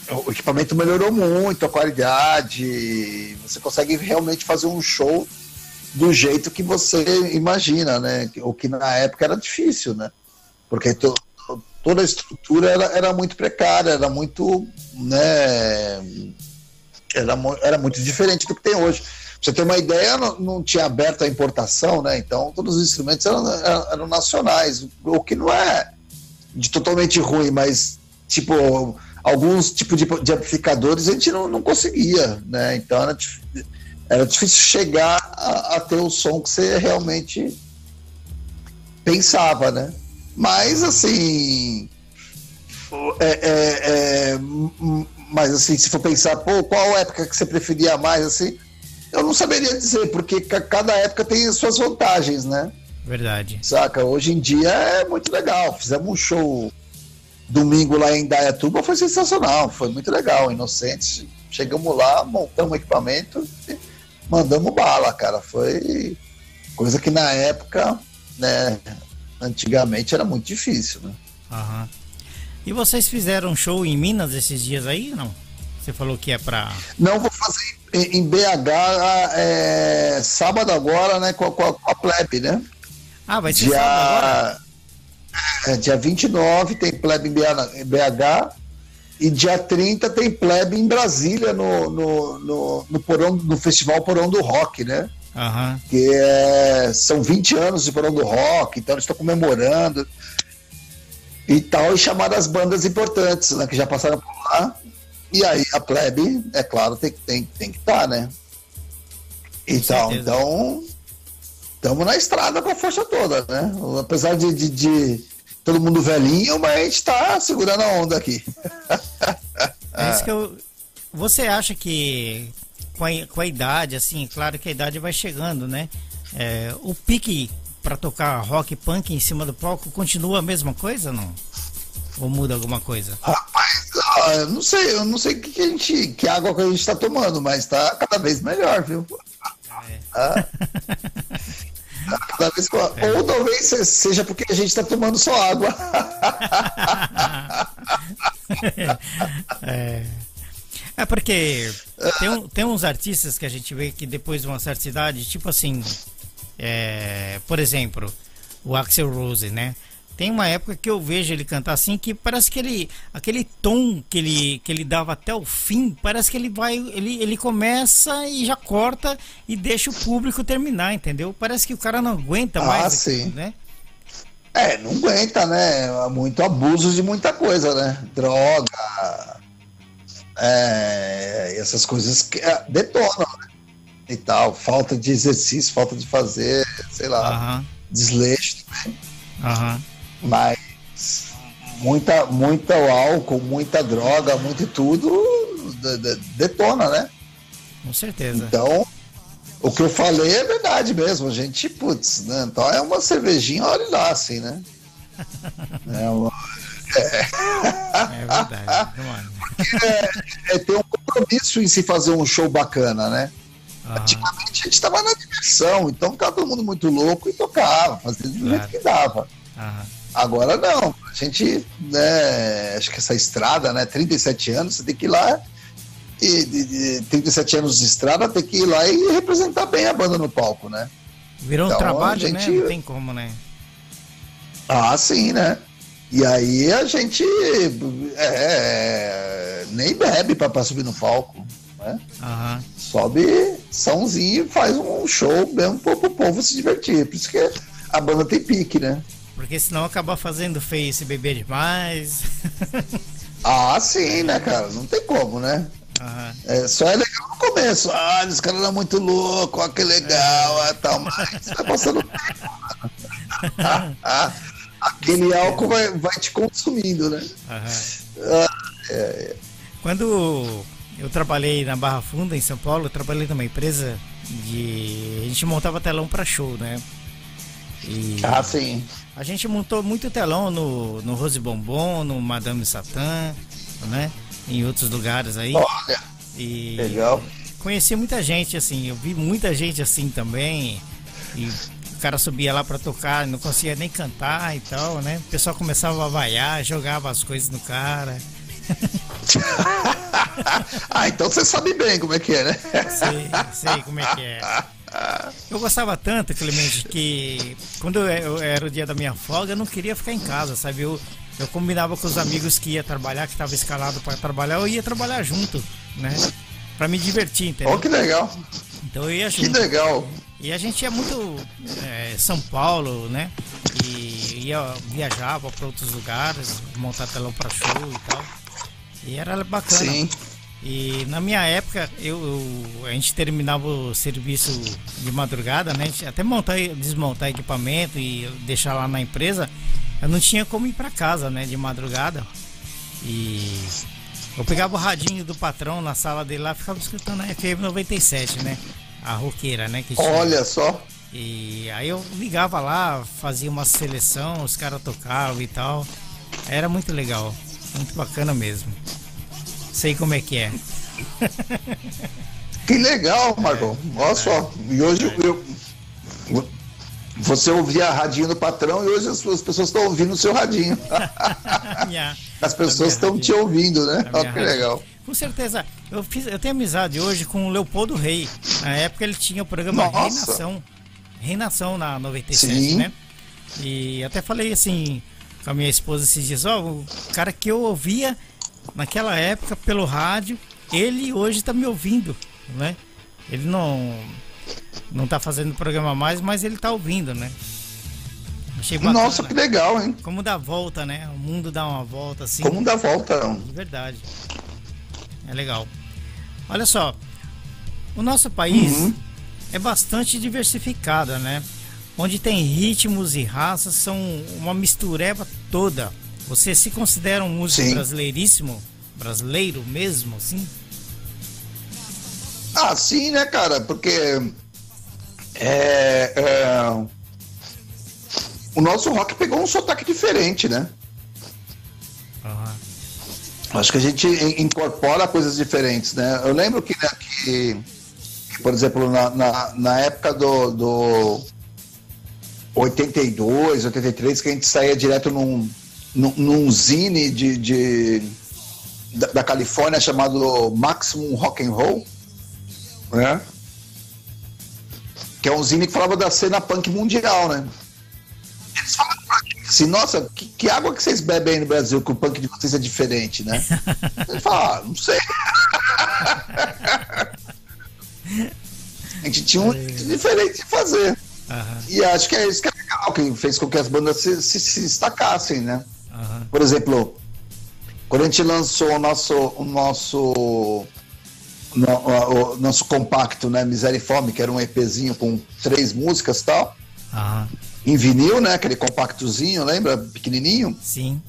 é, o equipamento melhorou muito, a qualidade, você consegue realmente fazer um show do jeito que você imagina, né, o que na época era difícil, né, porque to, toda a estrutura era, era muito precária, era muito, né, era, era muito diferente do que tem hoje você ter uma ideia, não, não, tinha aberto a importação, né? Então todos os instrumentos eram, eram, eram, nacionais, o que não é de totalmente ruim, mas tipo alguns tipos de, de amplificadores a gente não, não conseguia, né? Então era, era difícil chegar a, a, ter o som que você realmente pensava, né? Mas assim, é, é, é, mas assim, se for pensar, pô, qual época que você preferia mais, assim, eu não saberia dizer, porque cada época tem as suas vantagens, né? Verdade. Saca? Hoje em dia é muito legal. Fizemos um show domingo lá em Dayatuba, foi sensacional, foi muito legal. Inocentes, chegamos lá, montamos o equipamento e mandamos bala, cara. Foi coisa que na época, né, antigamente era muito difícil, né? Aham. E vocês fizeram show em Minas esses dias aí, não? Você falou que é pra. Não, vou fazer em BH é, sábado agora, né, com a, com a plebe, né? Ah, vai ser dia, sábado agora? É, dia 29 tem plebe em BH e dia 30 tem plebe em Brasília no, no, no, no, porão, no Festival Porão do Rock, né? Uhum. Que é, são 20 anos de Porão do Rock, então eles estão comemorando e tal, e chamar as bandas importantes, né, que já passaram por lá. E aí a plebe, é claro, tem, tem, tem que estar, tá, né? Então, então, estamos na estrada com a força toda, né? Apesar de, de, de todo mundo velhinho, mas a gente está segurando a onda aqui. É isso que eu. Você acha que com a, com a idade, assim, claro que a idade vai chegando, né? É, o pique para tocar rock punk em cima do palco continua a mesma coisa não? Ou muda alguma coisa? Rapaz, ah, eu não sei, eu não sei que, que a gente, que água que a gente está tomando, mas está cada vez melhor, viu? É. Ah. cada vez é. Ou talvez seja porque a gente está tomando só água. é. É porque tem, tem uns artistas que a gente vê que depois de uma certa idade, tipo assim, é, por exemplo, o Axel Rose, né? Tem uma época que eu vejo ele cantar assim que parece que ele aquele tom que ele que ele dava até o fim, parece que ele vai ele, ele começa e já corta e deixa o público terminar, entendeu? Parece que o cara não aguenta ah, mais, sim. né? É, não aguenta, né? Muito abuso de muita coisa, né? Droga, é, essas coisas que é, detonam, né? E tal, falta de exercício, falta de fazer, sei lá, uhum. desleixo também. Uhum. Mas muita, muita álcool, muita droga, muito tudo detona, né? Com certeza. Então, o que eu falei é verdade mesmo. A gente, putz, né? Então é uma cervejinha, olha lá, assim, né? É, uma... é... é verdade. é, é ter um compromisso em se fazer um show bacana, né? Uhum. Antigamente a gente estava na diversão, então ficava todo mundo muito louco e tocava, fazia do jeito que dava. Agora não, a gente, né, acho que essa estrada, né, 37 anos, você tem que ir lá e de, de 37 anos de estrada, tem que ir lá e representar bem a banda no palco, né? Virou então, um trabalho, gente... né? Não tem como, né? Ah, sim, né? E aí a gente é, nem bebe para subir no palco, né? Uhum. Sobe sãozinho e faz um show mesmo pro, pro povo se divertir. Por isso que a banda tem pique, né? Porque senão acaba fazendo feio se beber demais. ah, sim, né, cara? Não tem como, né? Uhum. É, só é legal no começo, ah, esse cara era muito louco, ó, que legal, é. tal, mas vai passando ah, ah, aquele álcool vai, vai te consumindo, né? Ah, é. Quando eu trabalhei na Barra Funda, em São Paulo, eu trabalhei numa empresa de. A gente montava telão para show, né? E ah, sim. A gente montou muito telão no, no Rose Bombom, no Madame Satã, né? Em outros lugares aí. Olha, e legal. Conheci muita gente, assim, eu vi muita gente assim também. E o cara subia lá para tocar, não conseguia nem cantar e tal, né? O pessoal começava a vaiar, jogava as coisas no cara. Ah, então você sabe bem como é que é, né? sei, sei como é que é. Eu gostava tanto, Clemente, que quando eu, era o dia da minha folga, eu não queria ficar em casa, sabe? Eu, eu combinava com os amigos que ia trabalhar, que estava escalado para trabalhar, eu ia trabalhar junto, né? Para me divertir, entendeu? Oh, que legal! Então eu ia junto. Que legal! E a gente ia muito é, São Paulo, né? E ia viajava para outros lugares, montar telão para show e tal. E era bacana. Sim. E na minha época, eu, eu, a gente terminava o serviço de madrugada, né? até montar, desmontar equipamento e deixar lá na empresa. Eu não tinha como ir para casa, né? De madrugada. E eu pegava o radinho do patrão na sala dele lá, ficava escutando a FM 97, né? A roqueira, né? Olha só. E aí eu ligava lá, fazia uma seleção, os caras tocavam e tal. Era muito legal, muito bacana mesmo. Sei como é que é. Que legal, Marcão. É, Olha só. E hoje eu, você ouvia radinho do patrão e hoje as, as pessoas estão ouvindo o seu radinho. minha, as pessoas estão te ouvindo, né? Olha que legal. Com certeza. Eu, fiz, eu tenho amizade hoje com o Leopoldo Rei. Na época ele tinha o programa Nossa. Reinação. Reinação na 97, Sim. né? E até falei assim com a minha esposa esses dias, ó, o cara que eu ouvia naquela época pelo rádio, ele hoje está me ouvindo, né? Ele não não tá fazendo programa mais, mas ele tá ouvindo, né? Achei bacana. Nossa, que legal, hein? Como dá volta, né? O mundo dá uma volta assim. Como dá volta? De verdade. É legal. Olha só, o nosso país uhum. é bastante diversificado, né? Onde tem ritmos e raças, são uma mistureba toda. Você se considera um músico sim. brasileiríssimo? Brasileiro mesmo, assim? Ah, sim, né, cara? Porque é, é, o nosso rock pegou um sotaque diferente, né? Uhum. Acho que a gente incorpora coisas diferentes, né? Eu lembro que, né, que, que por exemplo, na, na, na época do, do 82, 83, que a gente saía direto num num, num zine de, de da, da, Califórnia chamado Maximum Rock and Roll, né? Que é um zine que falava da cena punk mundial, né? Eles falaram assim, nossa, que, que, água que vocês bebem aí no Brasil que o punk de vocês é diferente, né? Ele fala, ah, não sei. a gente tinha um diferente de fazer. Uhum. E acho que é isso que é legal, que fez com que as bandas se, se, se destacassem, né? Por exemplo, quando a gente lançou o nosso, o nosso, no, o, nosso compacto, né, Miséria e Fome, que era um EPzinho com três músicas e tal, uhum. em vinil, né, aquele compactozinho, lembra? Pequenininho. Sim.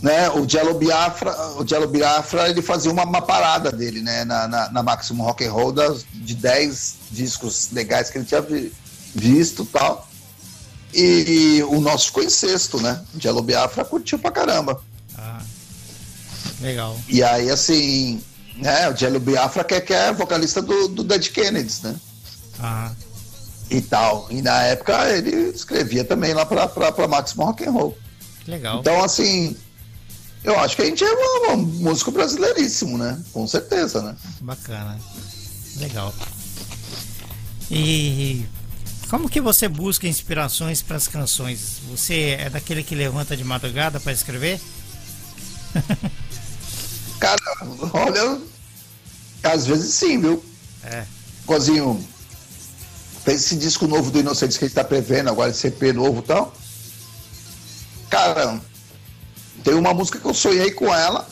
Né, o Jello Biafra, o Jello Biafra, ele fazia uma, uma parada dele, né, na, na, na Maximum Rock and Roll das, de 10 discos legais que ele tinha visto tal. E, o nosso ficou em sexto, né? Jello Biafra curtiu pra caramba. Ah, legal. E aí, assim, né? O Jello Biafra que, é, que é vocalista do, do Dead Kennedys, né? Ah. E tal. E na época ele escrevia também lá pra, pra, pra Maximum Rock and Roll. Legal. Então, assim, eu acho que a gente é um, um músico brasileiríssimo, né? Com certeza, né? Bacana. Legal. E como que você busca inspirações para as canções? Você é daquele que levanta de madrugada para escrever? Cara, olha, às vezes sim, viu? É. Cozinho, fez esse disco novo do Inocentes que a gente tá prevendo, agora esse EP novo e tal. Cara, tem uma música que eu sonhei com ela.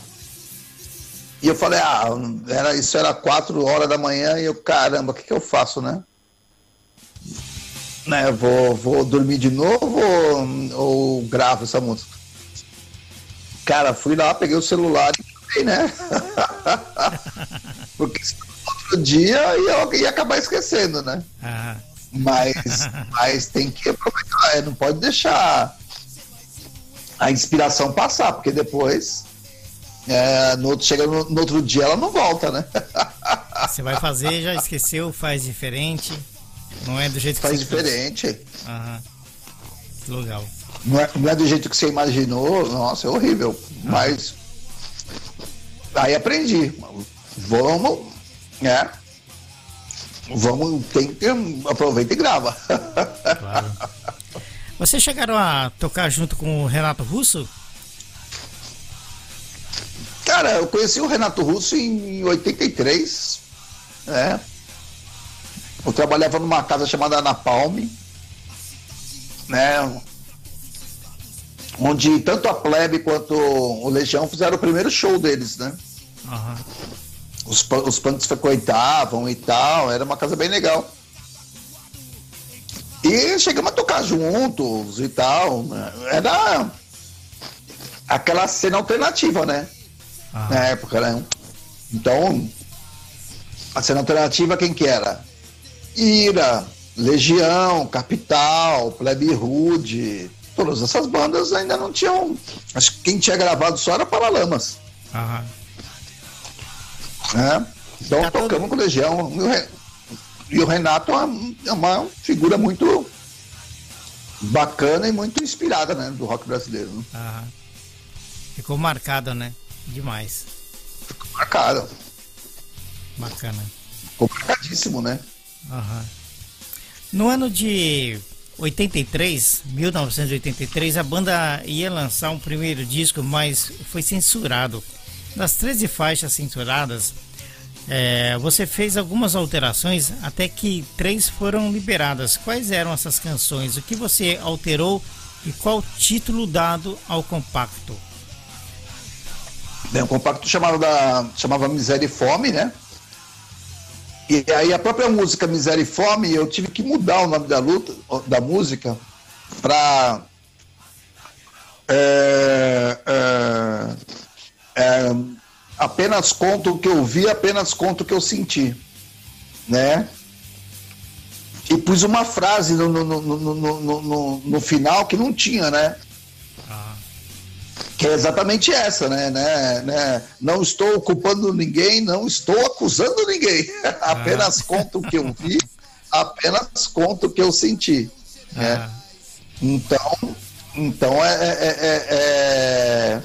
E eu falei, ah, era, isso era quatro horas da manhã e eu, caramba, o que, que eu faço, né? Né vou, vou dormir de novo ou, ou gravo essa música? Cara, fui lá, peguei o celular e falei, né? Porque outro dia ia, ia acabar esquecendo, né? Ah. Mas, mas tem que aproveitar, é, não pode deixar a inspiração passar, porque depois é, no, chega no, no, outro dia ela não volta, né? Você vai fazer, já esqueceu, faz diferente. Não é do jeito que faz você diferente. Aham. Legal. Não é, não é do jeito que você imaginou, nossa, é horrível. Mas aí aprendi. Vamos, né? Vamos, tem que aproveita e grava. Claro. Vocês chegaram a tocar junto com o Renato Russo? Cara, eu conheci o Renato Russo em 83, né? Eu trabalhava numa casa chamada Napalm, né? Onde tanto a Plebe quanto o Legião fizeram o primeiro show deles, né? Uhum. Os, os punks frequentavam e tal, era uma casa bem legal. E chegamos a tocar juntos e tal. Né? Era aquela cena alternativa, né? Ah. Na época, né? Então, a cena alternativa quem que era? Ira, Legião, Capital, Plebe Rude, todas essas bandas ainda não tinham. Acho que quem tinha gravado só era Paralamas. Aham. É? Então tá tocamos todo... com Legião. E o Renato é uma figura muito bacana e muito inspirada, né, do rock brasileiro. Né? Aham. Ficou marcada, né? Demais. Ficou marcada. Bacana. Ficou marcadíssimo, né? Aham. No ano de 83, 1983, a banda ia lançar um primeiro disco, mas foi censurado. Das 13 faixas censuradas, é, você fez algumas alterações até que três foram liberadas. Quais eram essas canções? O que você alterou e qual título dado ao compacto? Bem, o compacto chamava, da, chamava Miséria e Fome, né? E aí a própria música Miséria e Fome, eu tive que mudar o nome da luta, da música, para é, é, é, apenas conto o que eu vi, apenas conto o que eu senti, né? E pus uma frase no, no, no, no, no final que não tinha, né? Ah. Que é exatamente essa, né, né, né? Não estou culpando ninguém, não estou acusando ninguém. apenas ah. conto o que eu vi, apenas conto o que eu senti. Né? Ah. Então, então é, é, é, é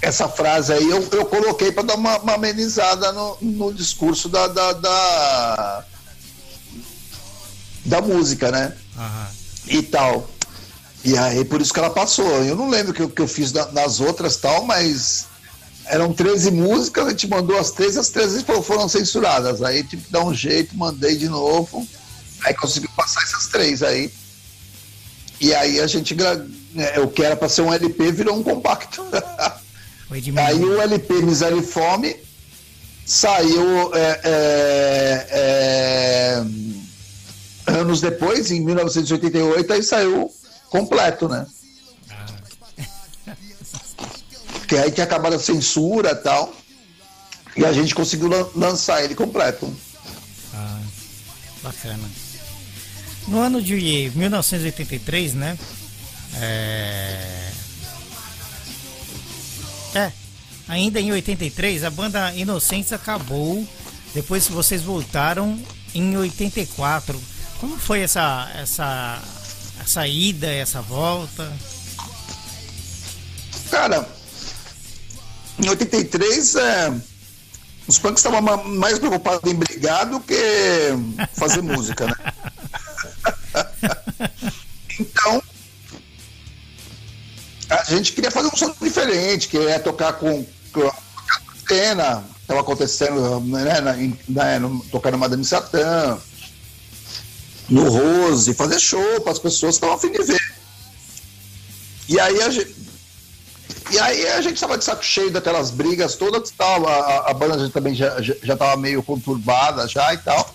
essa frase aí eu, eu coloquei para dar uma, uma, amenizada no, no discurso da, da, da, da música, né? Uhum. E tal. E aí por isso que ela passou. Eu não lembro o que, que eu fiz nas outras tal, mas eram 13 músicas, a gente mandou as 13, as 13 foram censuradas. Aí tive que dar um jeito, mandei de novo. Aí conseguiu passar essas três aí. E aí a gente, é, o que era para ser um LP virou um compacto. Aí o LP Miséria e Fome saiu é, é, é, anos depois, em 1988, aí saiu completo, né? Que aí tinha acabado a censura e tal. E a gente conseguiu lançar ele completo. Ah, bacana. No ano de 1983, né? É é. Ainda em 83, a banda Inocentes acabou. Depois vocês voltaram em 84. Como foi essa essa essa ida, essa volta? Cara, em 83 é, os punks estavam mais preocupados em brigar do que fazer música, né? então, a gente queria fazer um som diferente, que é tocar com, com a cena, estava acontecendo, né, na, na, no, tocar no Madame Satã, no Rose, fazer show para as pessoas que estavam a fim de ver. E aí a gente. E aí a gente tava de saco cheio daquelas brigas todas, tal, a, a banda também já, já, já tava meio conturbada já e tal.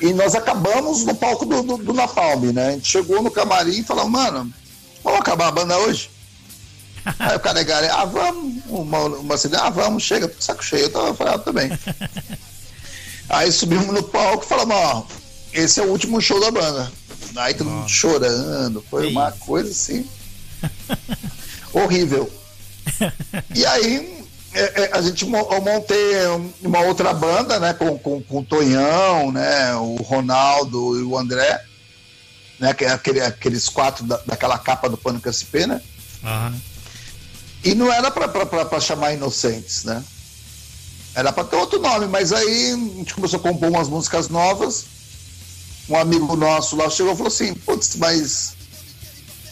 E nós acabamos no palco do, do, do Napalm, né? A gente chegou no camarim e falou, mano, vamos acabar a banda hoje? Aí o cara é ah, vamos, uma, uma cidade, ah, vamos, chega, saco cheio. Eu tava falando, ah, também. Aí subimos no palco e falamos, ó, esse é o último show da banda. Aí todo mundo chorando, foi uma coisa assim. horrível. E aí é, é, a gente eu montei uma outra banda, né, com, com, com o Tonhão, né, o Ronaldo e o André, né, que é aquele, aqueles quatro da, daquela capa do Pânico SP, né? Uhum. E não era para chamar Inocentes, né? Era para ter outro nome, mas aí a gente começou a compor umas músicas novas. Um amigo nosso lá chegou e falou assim: Putz, mas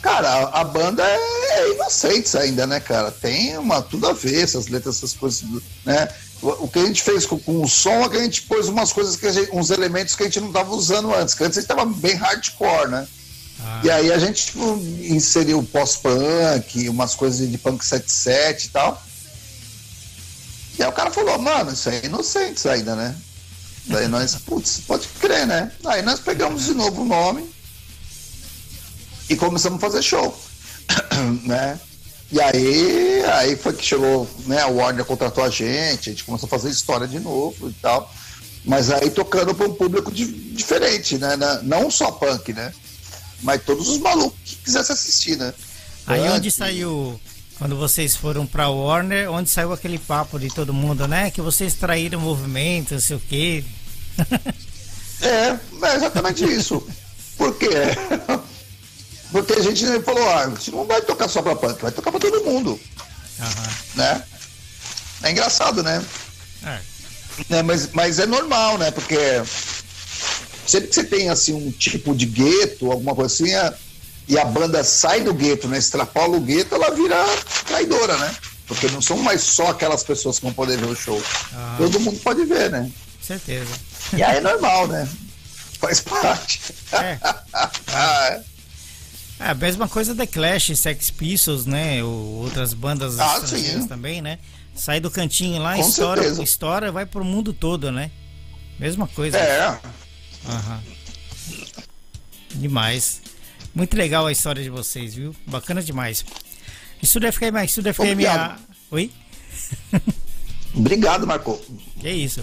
Cara, a, banda é, é inocente ainda, né, cara? Tem uma, tudo a ver, essas letras, essas coisas, né? O, que a gente fez com, com, o som é que a gente pôs umas coisas, que gente, uns elementos que a gente não estava usando antes, que antes a gente estava bem hardcore, né? Ah. E aí a gente tipo, inseriu pós-punk, umas coisas de punk 77 e tal. E aí o cara falou, mano, isso é inocente ainda, né? Daí nós, putz, pode crer, né? Aí nós pegamos de novo o nome e começamos a fazer show, né? E aí, aí foi que chegou, né? A Warner contratou a gente, a gente começou a fazer história de novo e tal. Mas aí tocando para um público de, diferente, né? Não só punk, né? Mas todos os malucos que quisessem assistir, né? Aí punk. onde saiu, quando vocês foram para Warner, onde saiu aquele papo de todo mundo, né? Que vocês traíram movimento, não sei o quê. É, é exatamente isso. Por quê? Porque a gente falou, ah, a gente não vai tocar só pra punk, vai tocar pra todo mundo. Uhum. Né? É engraçado, né? É. Né, mas, mas é normal, né? Porque sempre que você tem assim um tipo de gueto, alguma coisa assim, e a banda sai do gueto, né? Extrapola o gueto, ela vira traidora, né? Porque não são mais só aquelas pessoas que vão poder ver o show. Uhum. Todo mundo pode ver, né? Certeza. E aí é normal, né? Faz parte. É. Ah, é, a mesma coisa The Clash, Sex Pistols, né? Ou outras bandas ah, também, né? Sai do cantinho lá, Com estoura, certeza. estoura, vai pro mundo todo, né? Mesma coisa. É. Uhum. Demais. Muito legal a história de vocês, viu? Bacana demais. Estúdio FKM, Estúdio FKM. A... Oi? Obrigado, Marco. Que isso.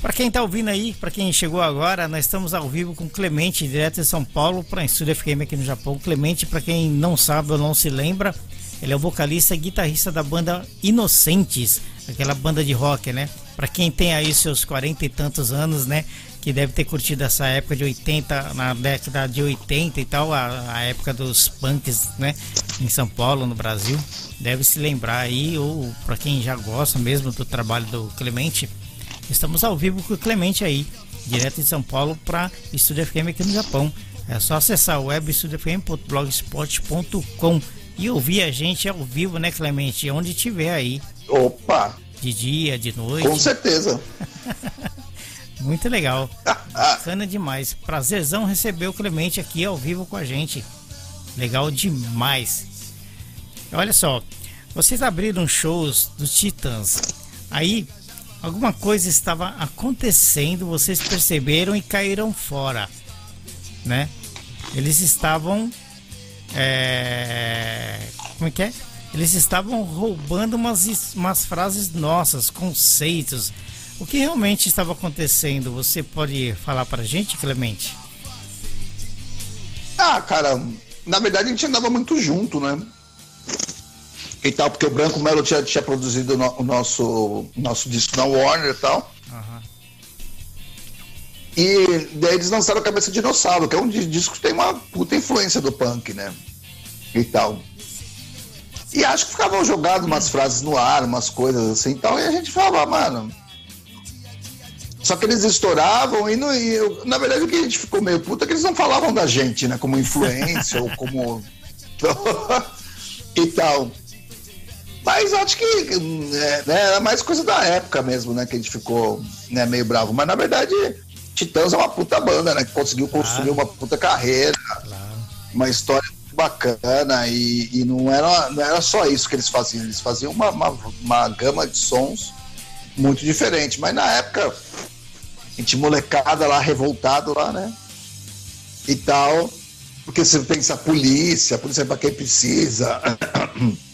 Para quem está ouvindo aí, para quem chegou agora, nós estamos ao vivo com Clemente, direto de São Paulo, para Estúdio FM aqui no Japão. Clemente, para quem não sabe ou não se lembra, ele é o vocalista e guitarrista da banda Inocentes, aquela banda de rock, né? Para quem tem aí seus 40 e tantos anos, né? Que deve ter curtido essa época de 80, na década de 80 e tal, a, a época dos punks, né? Em São Paulo, no Brasil. Deve se lembrar aí, ou para quem já gosta mesmo do trabalho do Clemente Estamos ao vivo com o Clemente aí, direto de São Paulo para Estúdio FM aqui no Japão. É só acessar o web estudiofm.blogspot.com e ouvir a gente ao vivo, né, Clemente? Onde tiver aí. Opa! De dia, de noite. Com certeza. Muito legal. Bacana demais. Prazerzão receber o Clemente aqui ao vivo com a gente. Legal demais. Olha só, vocês abriram shows dos Titãs. Aí Alguma coisa estava acontecendo, vocês perceberam e caíram fora, né? Eles estavam, é... como é que é? Eles estavam roubando umas, umas frases nossas, conceitos. O que realmente estava acontecendo? Você pode falar pra gente, Clemente? Ah, cara, na verdade a gente andava muito junto, né? E tal, porque o Branco Melo tinha, tinha produzido no, o nosso, nosso disco na Warner e tal. Uhum. E daí eles lançaram a Cabeça de Dinossauro, que é um disco que tem uma puta influência do punk, né? E tal. E acho que ficavam jogadas umas frases no ar, umas coisas assim e tal, e a gente falava, mano. Só que eles estouravam e, não, e eu, na verdade o que a gente ficou meio puta é que eles não falavam da gente, né? Como influência ou como. e tal. Mas acho que é, né, era mais coisa da época mesmo, né? Que a gente ficou né, meio bravo. Mas na verdade, Titãs é uma puta banda, né? Que conseguiu construir uma puta carreira, uma história bacana e, e, não, era, não era só isso que eles faziam, eles faziam uma, uma, uma gama de sons muito diferente. Mas na época, a gente molecada lá, revoltado lá, né? E tal. Porque você pensa polícia, a polícia é pra quem precisa,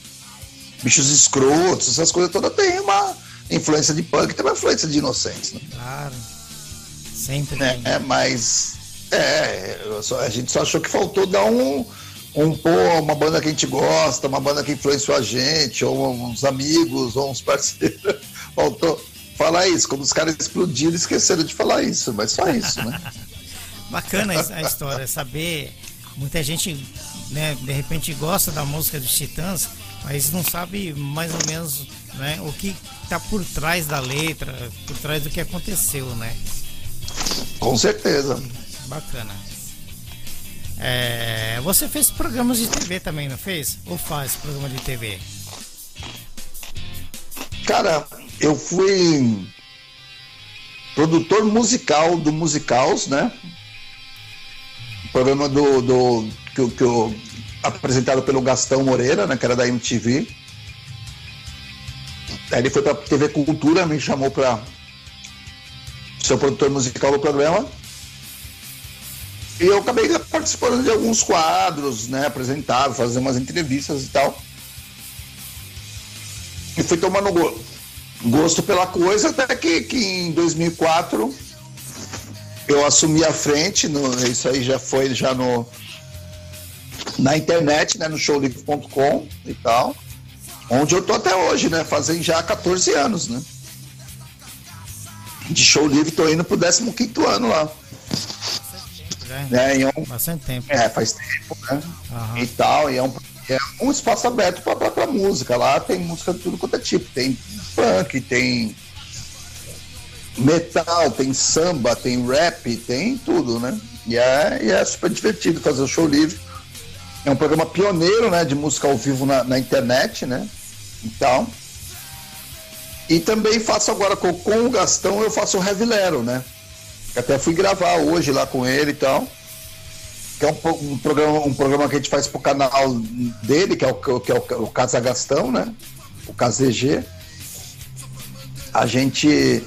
bichos escrotos, essas coisas todas tem uma influência de punk, tem uma influência de inocentes, né? Claro. Sempre. É, é mas é, só, a gente só achou que faltou dar um, um pô, uma banda que a gente gosta, uma banda que influenciou a gente, ou uns amigos, ou uns parceiros. Faltou falar isso. Como os caras explodiram, esqueceram de falar isso, mas só isso, né? Bacana a história, saber. Muita gente, né, de repente gosta da música dos Titãs, mas não sabe mais ou menos né, o que está por trás da letra, por trás do que aconteceu, né? Com certeza. Bacana. É, você fez programas de TV também, não fez? Ou faz programa de TV? Cara, eu fui produtor musical do Musicals, né? programa do, do que, que apresentado pelo Gastão Moreira, né? Que era da MTV. Aí ele foi para TV Cultura, me chamou para ser produtor musical do programa. E eu acabei participando de alguns quadros, né? Apresentava, fazer umas entrevistas e tal. E fui tomando gosto pela coisa, até que, que em 2004 eu assumi a frente, no, isso aí já foi já no na internet, né, no showlivre.com e tal, onde eu tô até hoje, né, fazem já 14 anos, né. De show livre, tô indo pro 15 ano lá. É, é, um, bastante tempo. É, faz tempo, né? E tal, e é um, é um espaço aberto para música. Lá tem música de tudo quanto é tipo. Tem funk, tem metal, tem samba, tem rap, tem tudo, né? E é, e é super divertido fazer o show livre. É um programa pioneiro, né, de música ao vivo na, na internet, né? Então. E também faço agora com, com o Gastão, eu faço o Heavy Lero, né? Até fui gravar hoje lá com ele e tal. Que é um, um, programa, um programa que a gente faz pro canal dele, que é o, que é o, o Casa Gastão, né? O KZG. A gente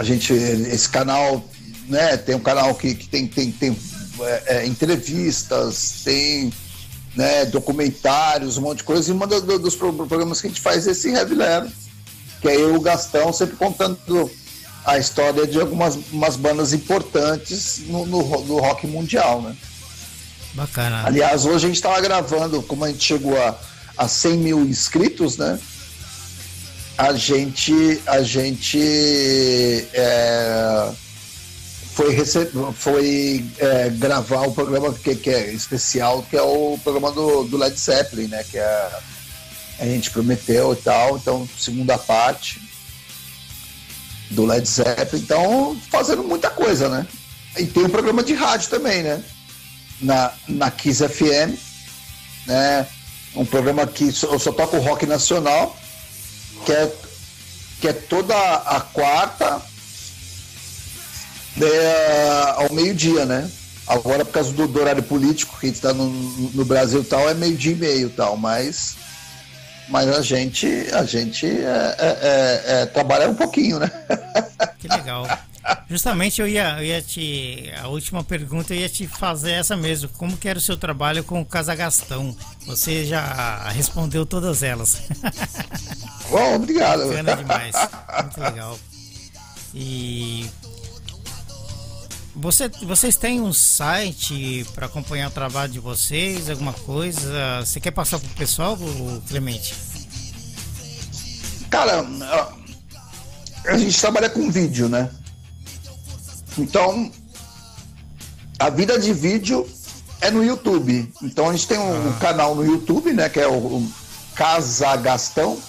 a gente, esse canal, né, tem um canal que, que tem, tem, tem é, é, entrevistas, tem né, documentários, um monte de coisa, e um do, dos programas que a gente faz é esse Heavy Lero, que é eu e o Gastão sempre contando a história de algumas umas bandas importantes no, no, no rock mundial, né? Bacana. Aliás, hoje a gente estava gravando, como a gente chegou a, a 100 mil inscritos, né? a gente, a gente é, foi, foi é, gravar o programa que, que, é especial, que é o programa do, do Led Zeppelin, né? Que é, a gente prometeu e tal, então segunda parte do Led Zeppelin, então fazendo muita coisa, né? E tem um programa de rádio também, né? Na, na Kiss FM, né? Um programa que eu só toco rock nacional que é, que é toda a quarta é, ao meio-dia, né? Agora, por causa do, do horário político que está no, no Brasil tal, é meio-dia e meio tal, mas, mas a gente, a gente é, é, é, é trabalha um pouquinho, né? Que legal. Justamente eu ia, eu ia te. A última pergunta eu ia te fazer essa mesmo. Como que era o seu trabalho com o Casagastão? Você já respondeu todas elas. Bom, obrigado. Bacana demais. Muito legal. E. Você, vocês têm um site para acompanhar o trabalho de vocês? Alguma coisa? Você quer passar para o pessoal, Clemente? Cara, a gente trabalha com vídeo, né? Então, a vida de vídeo é no YouTube. Então a gente tem um, ah. canal no YouTube, né? Que é o, o Casa Gastão,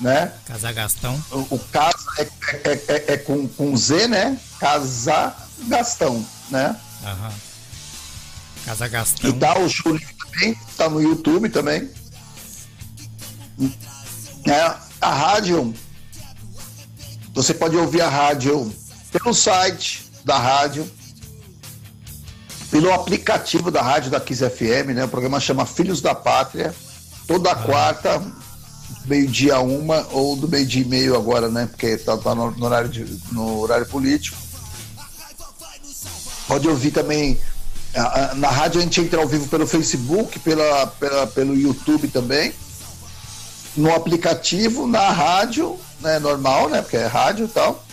né? Casa Gastão. O, o Casa é, é, é, é, com, com Z, né? Casa Gastão, né? Aham. Casa Gastão. E tá o show também, tá no YouTube também. É, a rádio, você pode ouvir a rádio pelo site da rádio, pelo aplicativo da rádio da Kiss FM, né? O programa chama Filhos da Pátria, toda quarta, meio-dia uma, ou do meio-dia e meio agora, né? Porque tá, tá no, no, horário de, no horário político. Pode ouvir também. Na rádio a gente entra ao vivo pelo Facebook, pela, pela, pelo YouTube também. No aplicativo, na rádio, né, normal, né? Porque é rádio e tal.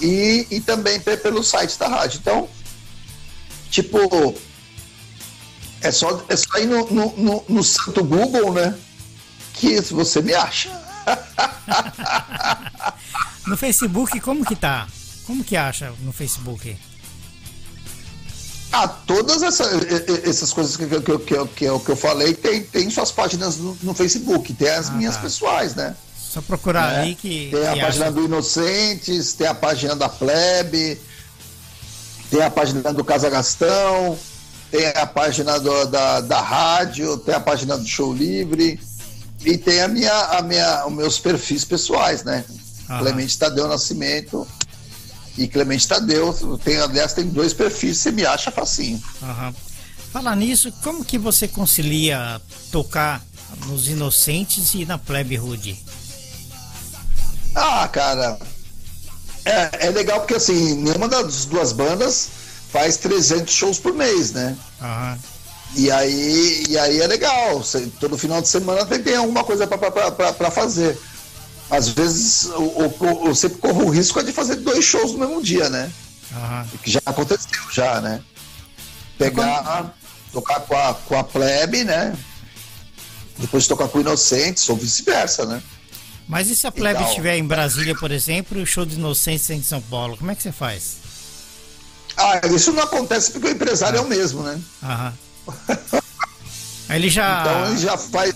E, e também pelo site da rádio. Então, tipo, é só, é só ir no, no, no, no santo Google, né? Que você me acha. no Facebook, como que tá? Como que acha no Facebook? Ah, todas essa, essas coisas que, que, que, que, que, eu falei tem, tem suas páginas no, no Facebook, tem as ah, minhas tá. pessoais, né? Só procurar né? ali que. Tem a página acha... do Inocentes, tem a página da Plebe, tem a página do Casa Gastão, tem a página do, da, da rádio, tem a página do Show Livre e tem a minha, a minha, os meus perfis pessoais, né? Aham. Clemente Tadeu Nascimento e Clemente Tadeu. Tem, aliás, tem dois perfis, você me acha facinho. Aham. Falar nisso, como que você concilia tocar nos Inocentes e na Plebe Rude? Ah, cara, é, é legal porque assim, nenhuma das duas bandas faz 300 shows por mês, né? Uhum. E aí, e aí é legal. Todo final de semana tem, tem alguma coisa para fazer. Às vezes eu, eu, eu, sempre corro o risco de fazer dois shows no mesmo dia, né? Uhum. Que já aconteceu, já, né? Pegar, tocar com a, com a plebe, né? Depois tocar com o Inocentes, ou vice-versa, né? Mas e se a plebe então, estiver em Brasília, por exemplo, e o show de Inocentes em São Paulo, como é que você faz? Ah, isso não acontece porque o empresário ah. é o mesmo, né? Aham. ele já. Então ele já faz.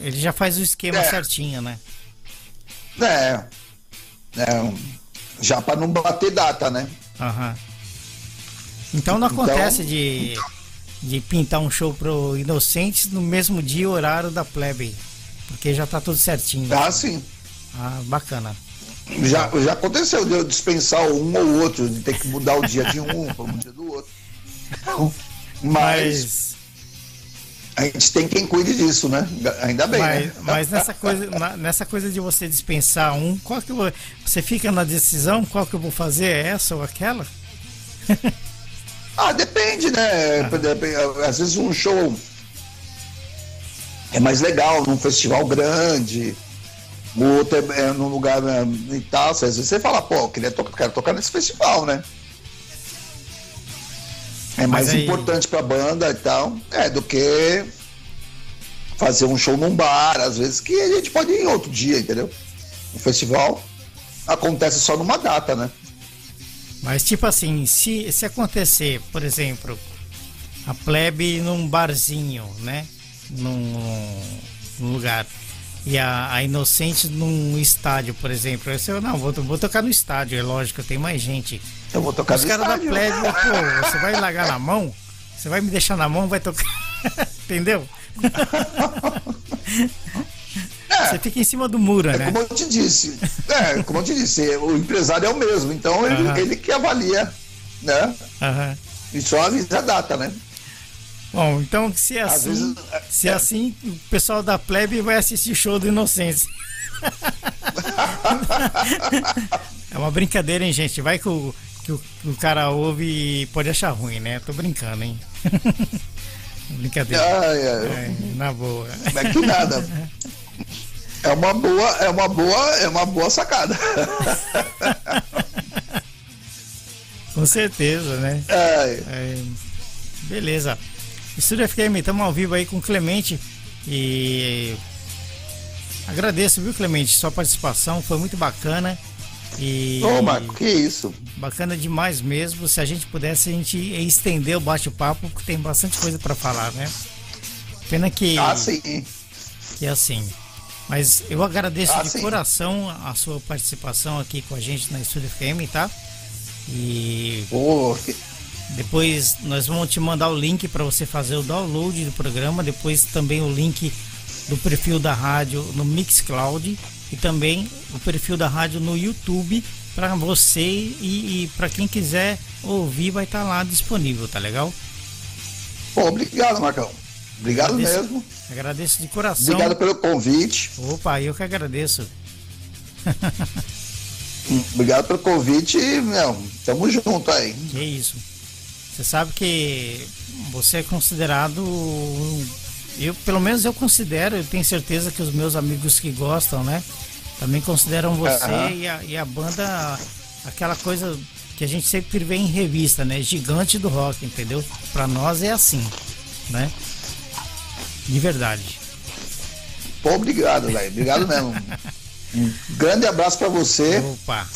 Ele já faz o esquema é. certinho, né? É. é já para não bater data, né? Aham. Então não acontece então, de, de pintar um show pro Inocentes no mesmo dia e horário da plebe. Porque já tá tudo certinho. Ah, sim. Ah, bacana. Já, já aconteceu de eu dispensar um ou outro, de ter que mudar o dia de um para o dia do outro. Mas, mas, a gente tem quem cuide disso, né? Ainda bem. Mas, né? mas nessa, coisa, nessa coisa de você dispensar um, qual que eu, você fica na decisão, qual que eu vou fazer, é essa ou aquela? ah, depende, né? Ah. Às vezes um show é mais legal num festival grande, o outro é, é num lugar né, e tal. Às vezes você fala, pô, eu queria tocar, quero tocar nesse festival, né? É mais aí... importante pra banda e tal, é, do que fazer um show num bar, às vezes, que a gente pode ir em outro dia, entendeu? O festival acontece só numa data, né? Mas tipo assim, se, se acontecer, por exemplo, a plebe num barzinho, né? num, num lugar e a, a Inocente num estádio, por exemplo. Eu sei, não, vou, vou tocar no estádio, é lógico, tem mais gente. Eu vou tocar Os caras da plebe, pô, você vai largar na mão? Você vai me deixar na mão, vai tocar. Entendeu? É, você fica em cima do muro, é né? Como eu te disse. É, como eu te disse, o empresário é o mesmo, então ele, uh -huh. ele que avalia, né? Uh -huh. E só avisa a data, né? Bom, então se é assim, vezes, se é, é assim, o pessoal da plebe vai assistir show do Inocência. é uma brincadeira, hein, gente? Vai que o, que o, o, cara ouve e pode achar ruim, né? Tô brincando, hein? brincadeira. Ah, é. É, na boa. Não é que nada. É uma boa, é uma boa, é uma boa sacada. Com certeza, né? É. Beleza. Estúdio FM, estamos ao vivo aí com o Clemente e agradeço, viu, Clemente, sua participação, foi muito bacana. E Marco, que isso? Bacana demais mesmo. Se a gente pudesse, a gente estender o bate-papo, porque tem bastante coisa para falar, né? Pena que. Ah, sim. Que é assim. Mas eu agradeço ah, de sim. coração a sua participação aqui com a gente na Estúdio FM, tá? E. Que... Depois nós vamos te mandar o link para você fazer o download do programa, depois também o link do perfil da rádio no Mixcloud e também o perfil da rádio no YouTube para você e, e para quem quiser ouvir, vai estar tá lá disponível, tá legal? Bom, obrigado, Marcão. Obrigado agradeço, mesmo. Agradeço de coração. Obrigado pelo convite. Opa, eu que agradeço. obrigado pelo convite e, meu, tamo junto aí. Que isso. Você sabe que você é considerado. Eu, pelo menos eu considero, eu tenho certeza que os meus amigos que gostam, né? Também consideram você uhum. e, a, e a banda aquela coisa que a gente sempre vê em revista, né? Gigante do rock, entendeu? Para nós é assim, né? De verdade. Pô, obrigado, velho. Obrigado mesmo. um grande abraço para você. Opa.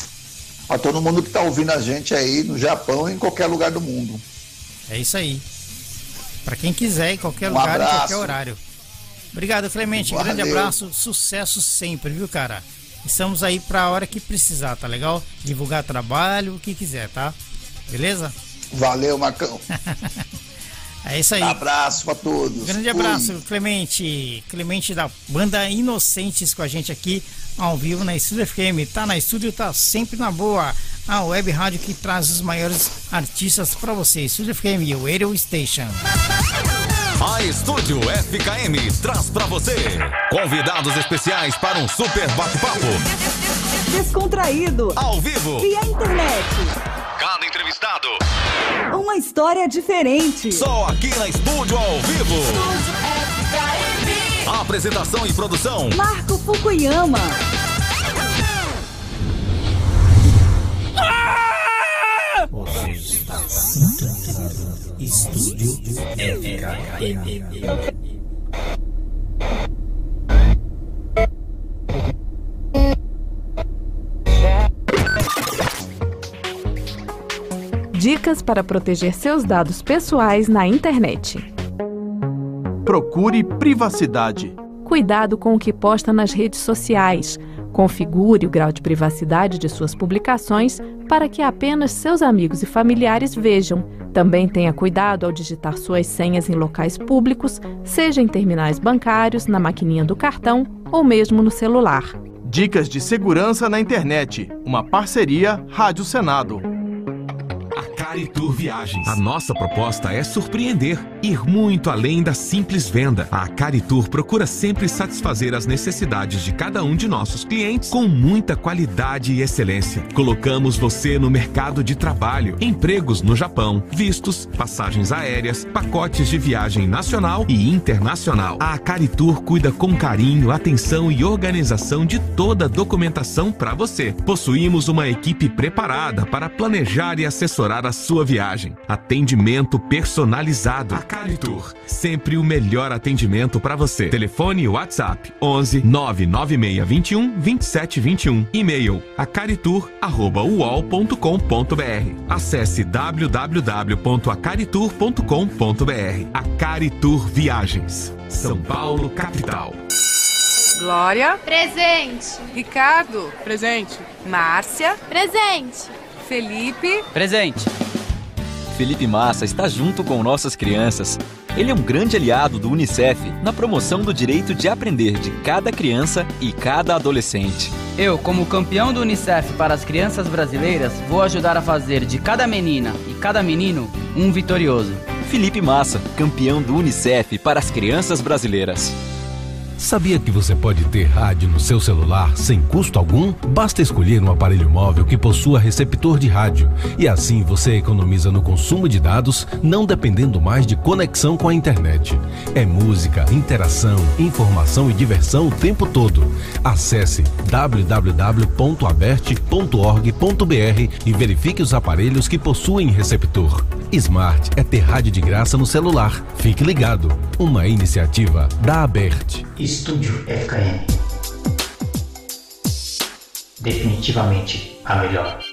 Pra todo mundo que tá ouvindo a gente aí no Japão e em qualquer lugar do mundo. É isso aí. Para quem quiser, em qualquer um lugar, abraço. em qualquer horário. Obrigado, Clemente. Valeu. Grande abraço. Sucesso sempre, viu, cara? Estamos aí para a hora que precisar, tá legal? Divulgar trabalho, o que quiser, tá? Beleza? Valeu, Marcão. é isso aí. Abraço para todos. Grande abraço, Fui. Clemente. Clemente da banda Inocentes com a gente aqui ao vivo na Estúdio FM. Tá na estúdio, tá sempre na boa. A web rádio que traz os maiores artistas para você. Estúdio FM, o Radio Station. A Estúdio FKM traz para você convidados especiais para um super bate-papo. Descontraído. Ao vivo. Via internet. Cada entrevistado. Uma história diferente. Só aqui na Estúdio ao vivo. Estúdio FKM. Apresentação e produção. Marco Fukuyama. Você está sintonizado. Estúdio FKM. Dicas para proteger seus dados pessoais na internet. Procure privacidade. Cuidado com o que posta nas redes sociais. Configure o grau de privacidade de suas publicações para que apenas seus amigos e familiares vejam. Também tenha cuidado ao digitar suas senhas em locais públicos, seja em terminais bancários, na maquininha do cartão ou mesmo no celular. Dicas de segurança na internet. Uma parceria Rádio Senado. Viagens. A nossa proposta é surpreender, ir muito além da simples venda. A Caritur procura sempre satisfazer as necessidades de cada um de nossos clientes com muita qualidade e excelência. Colocamos você no mercado de trabalho, empregos no Japão, vistos, passagens aéreas, pacotes de viagem nacional e internacional. A Caritur cuida com carinho, atenção e organização de toda a documentação para você. Possuímos uma equipe preparada para planejar e assessorar as sua viagem. Atendimento personalizado. A Caritur. Sempre o melhor atendimento para você. Telefone WhatsApp 11 99621 2721. E-mail acaritur@uol.com.br. Acesse www.acaritur.com.br. A Caritur Viagens. São Paulo capital. Glória. Presente. Ricardo. Presente. Márcia. Presente. Felipe. Presente. Felipe Massa está junto com nossas crianças. Ele é um grande aliado do Unicef na promoção do direito de aprender de cada criança e cada adolescente. Eu, como campeão do Unicef para as crianças brasileiras, vou ajudar a fazer de cada menina e cada menino um vitorioso. Felipe Massa, campeão do Unicef para as crianças brasileiras. Sabia que você pode ter rádio no seu celular sem custo algum? Basta escolher um aparelho móvel que possua receptor de rádio e assim você economiza no consumo de dados, não dependendo mais de conexão com a internet. É música, interação, informação e diversão o tempo todo. Acesse www.aberte.org.br e verifique os aparelhos que possuem receptor. Smart é ter rádio de graça no celular. Fique ligado. Uma iniciativa da Aberte. Estúdio FKM. Definitivamente a melhor.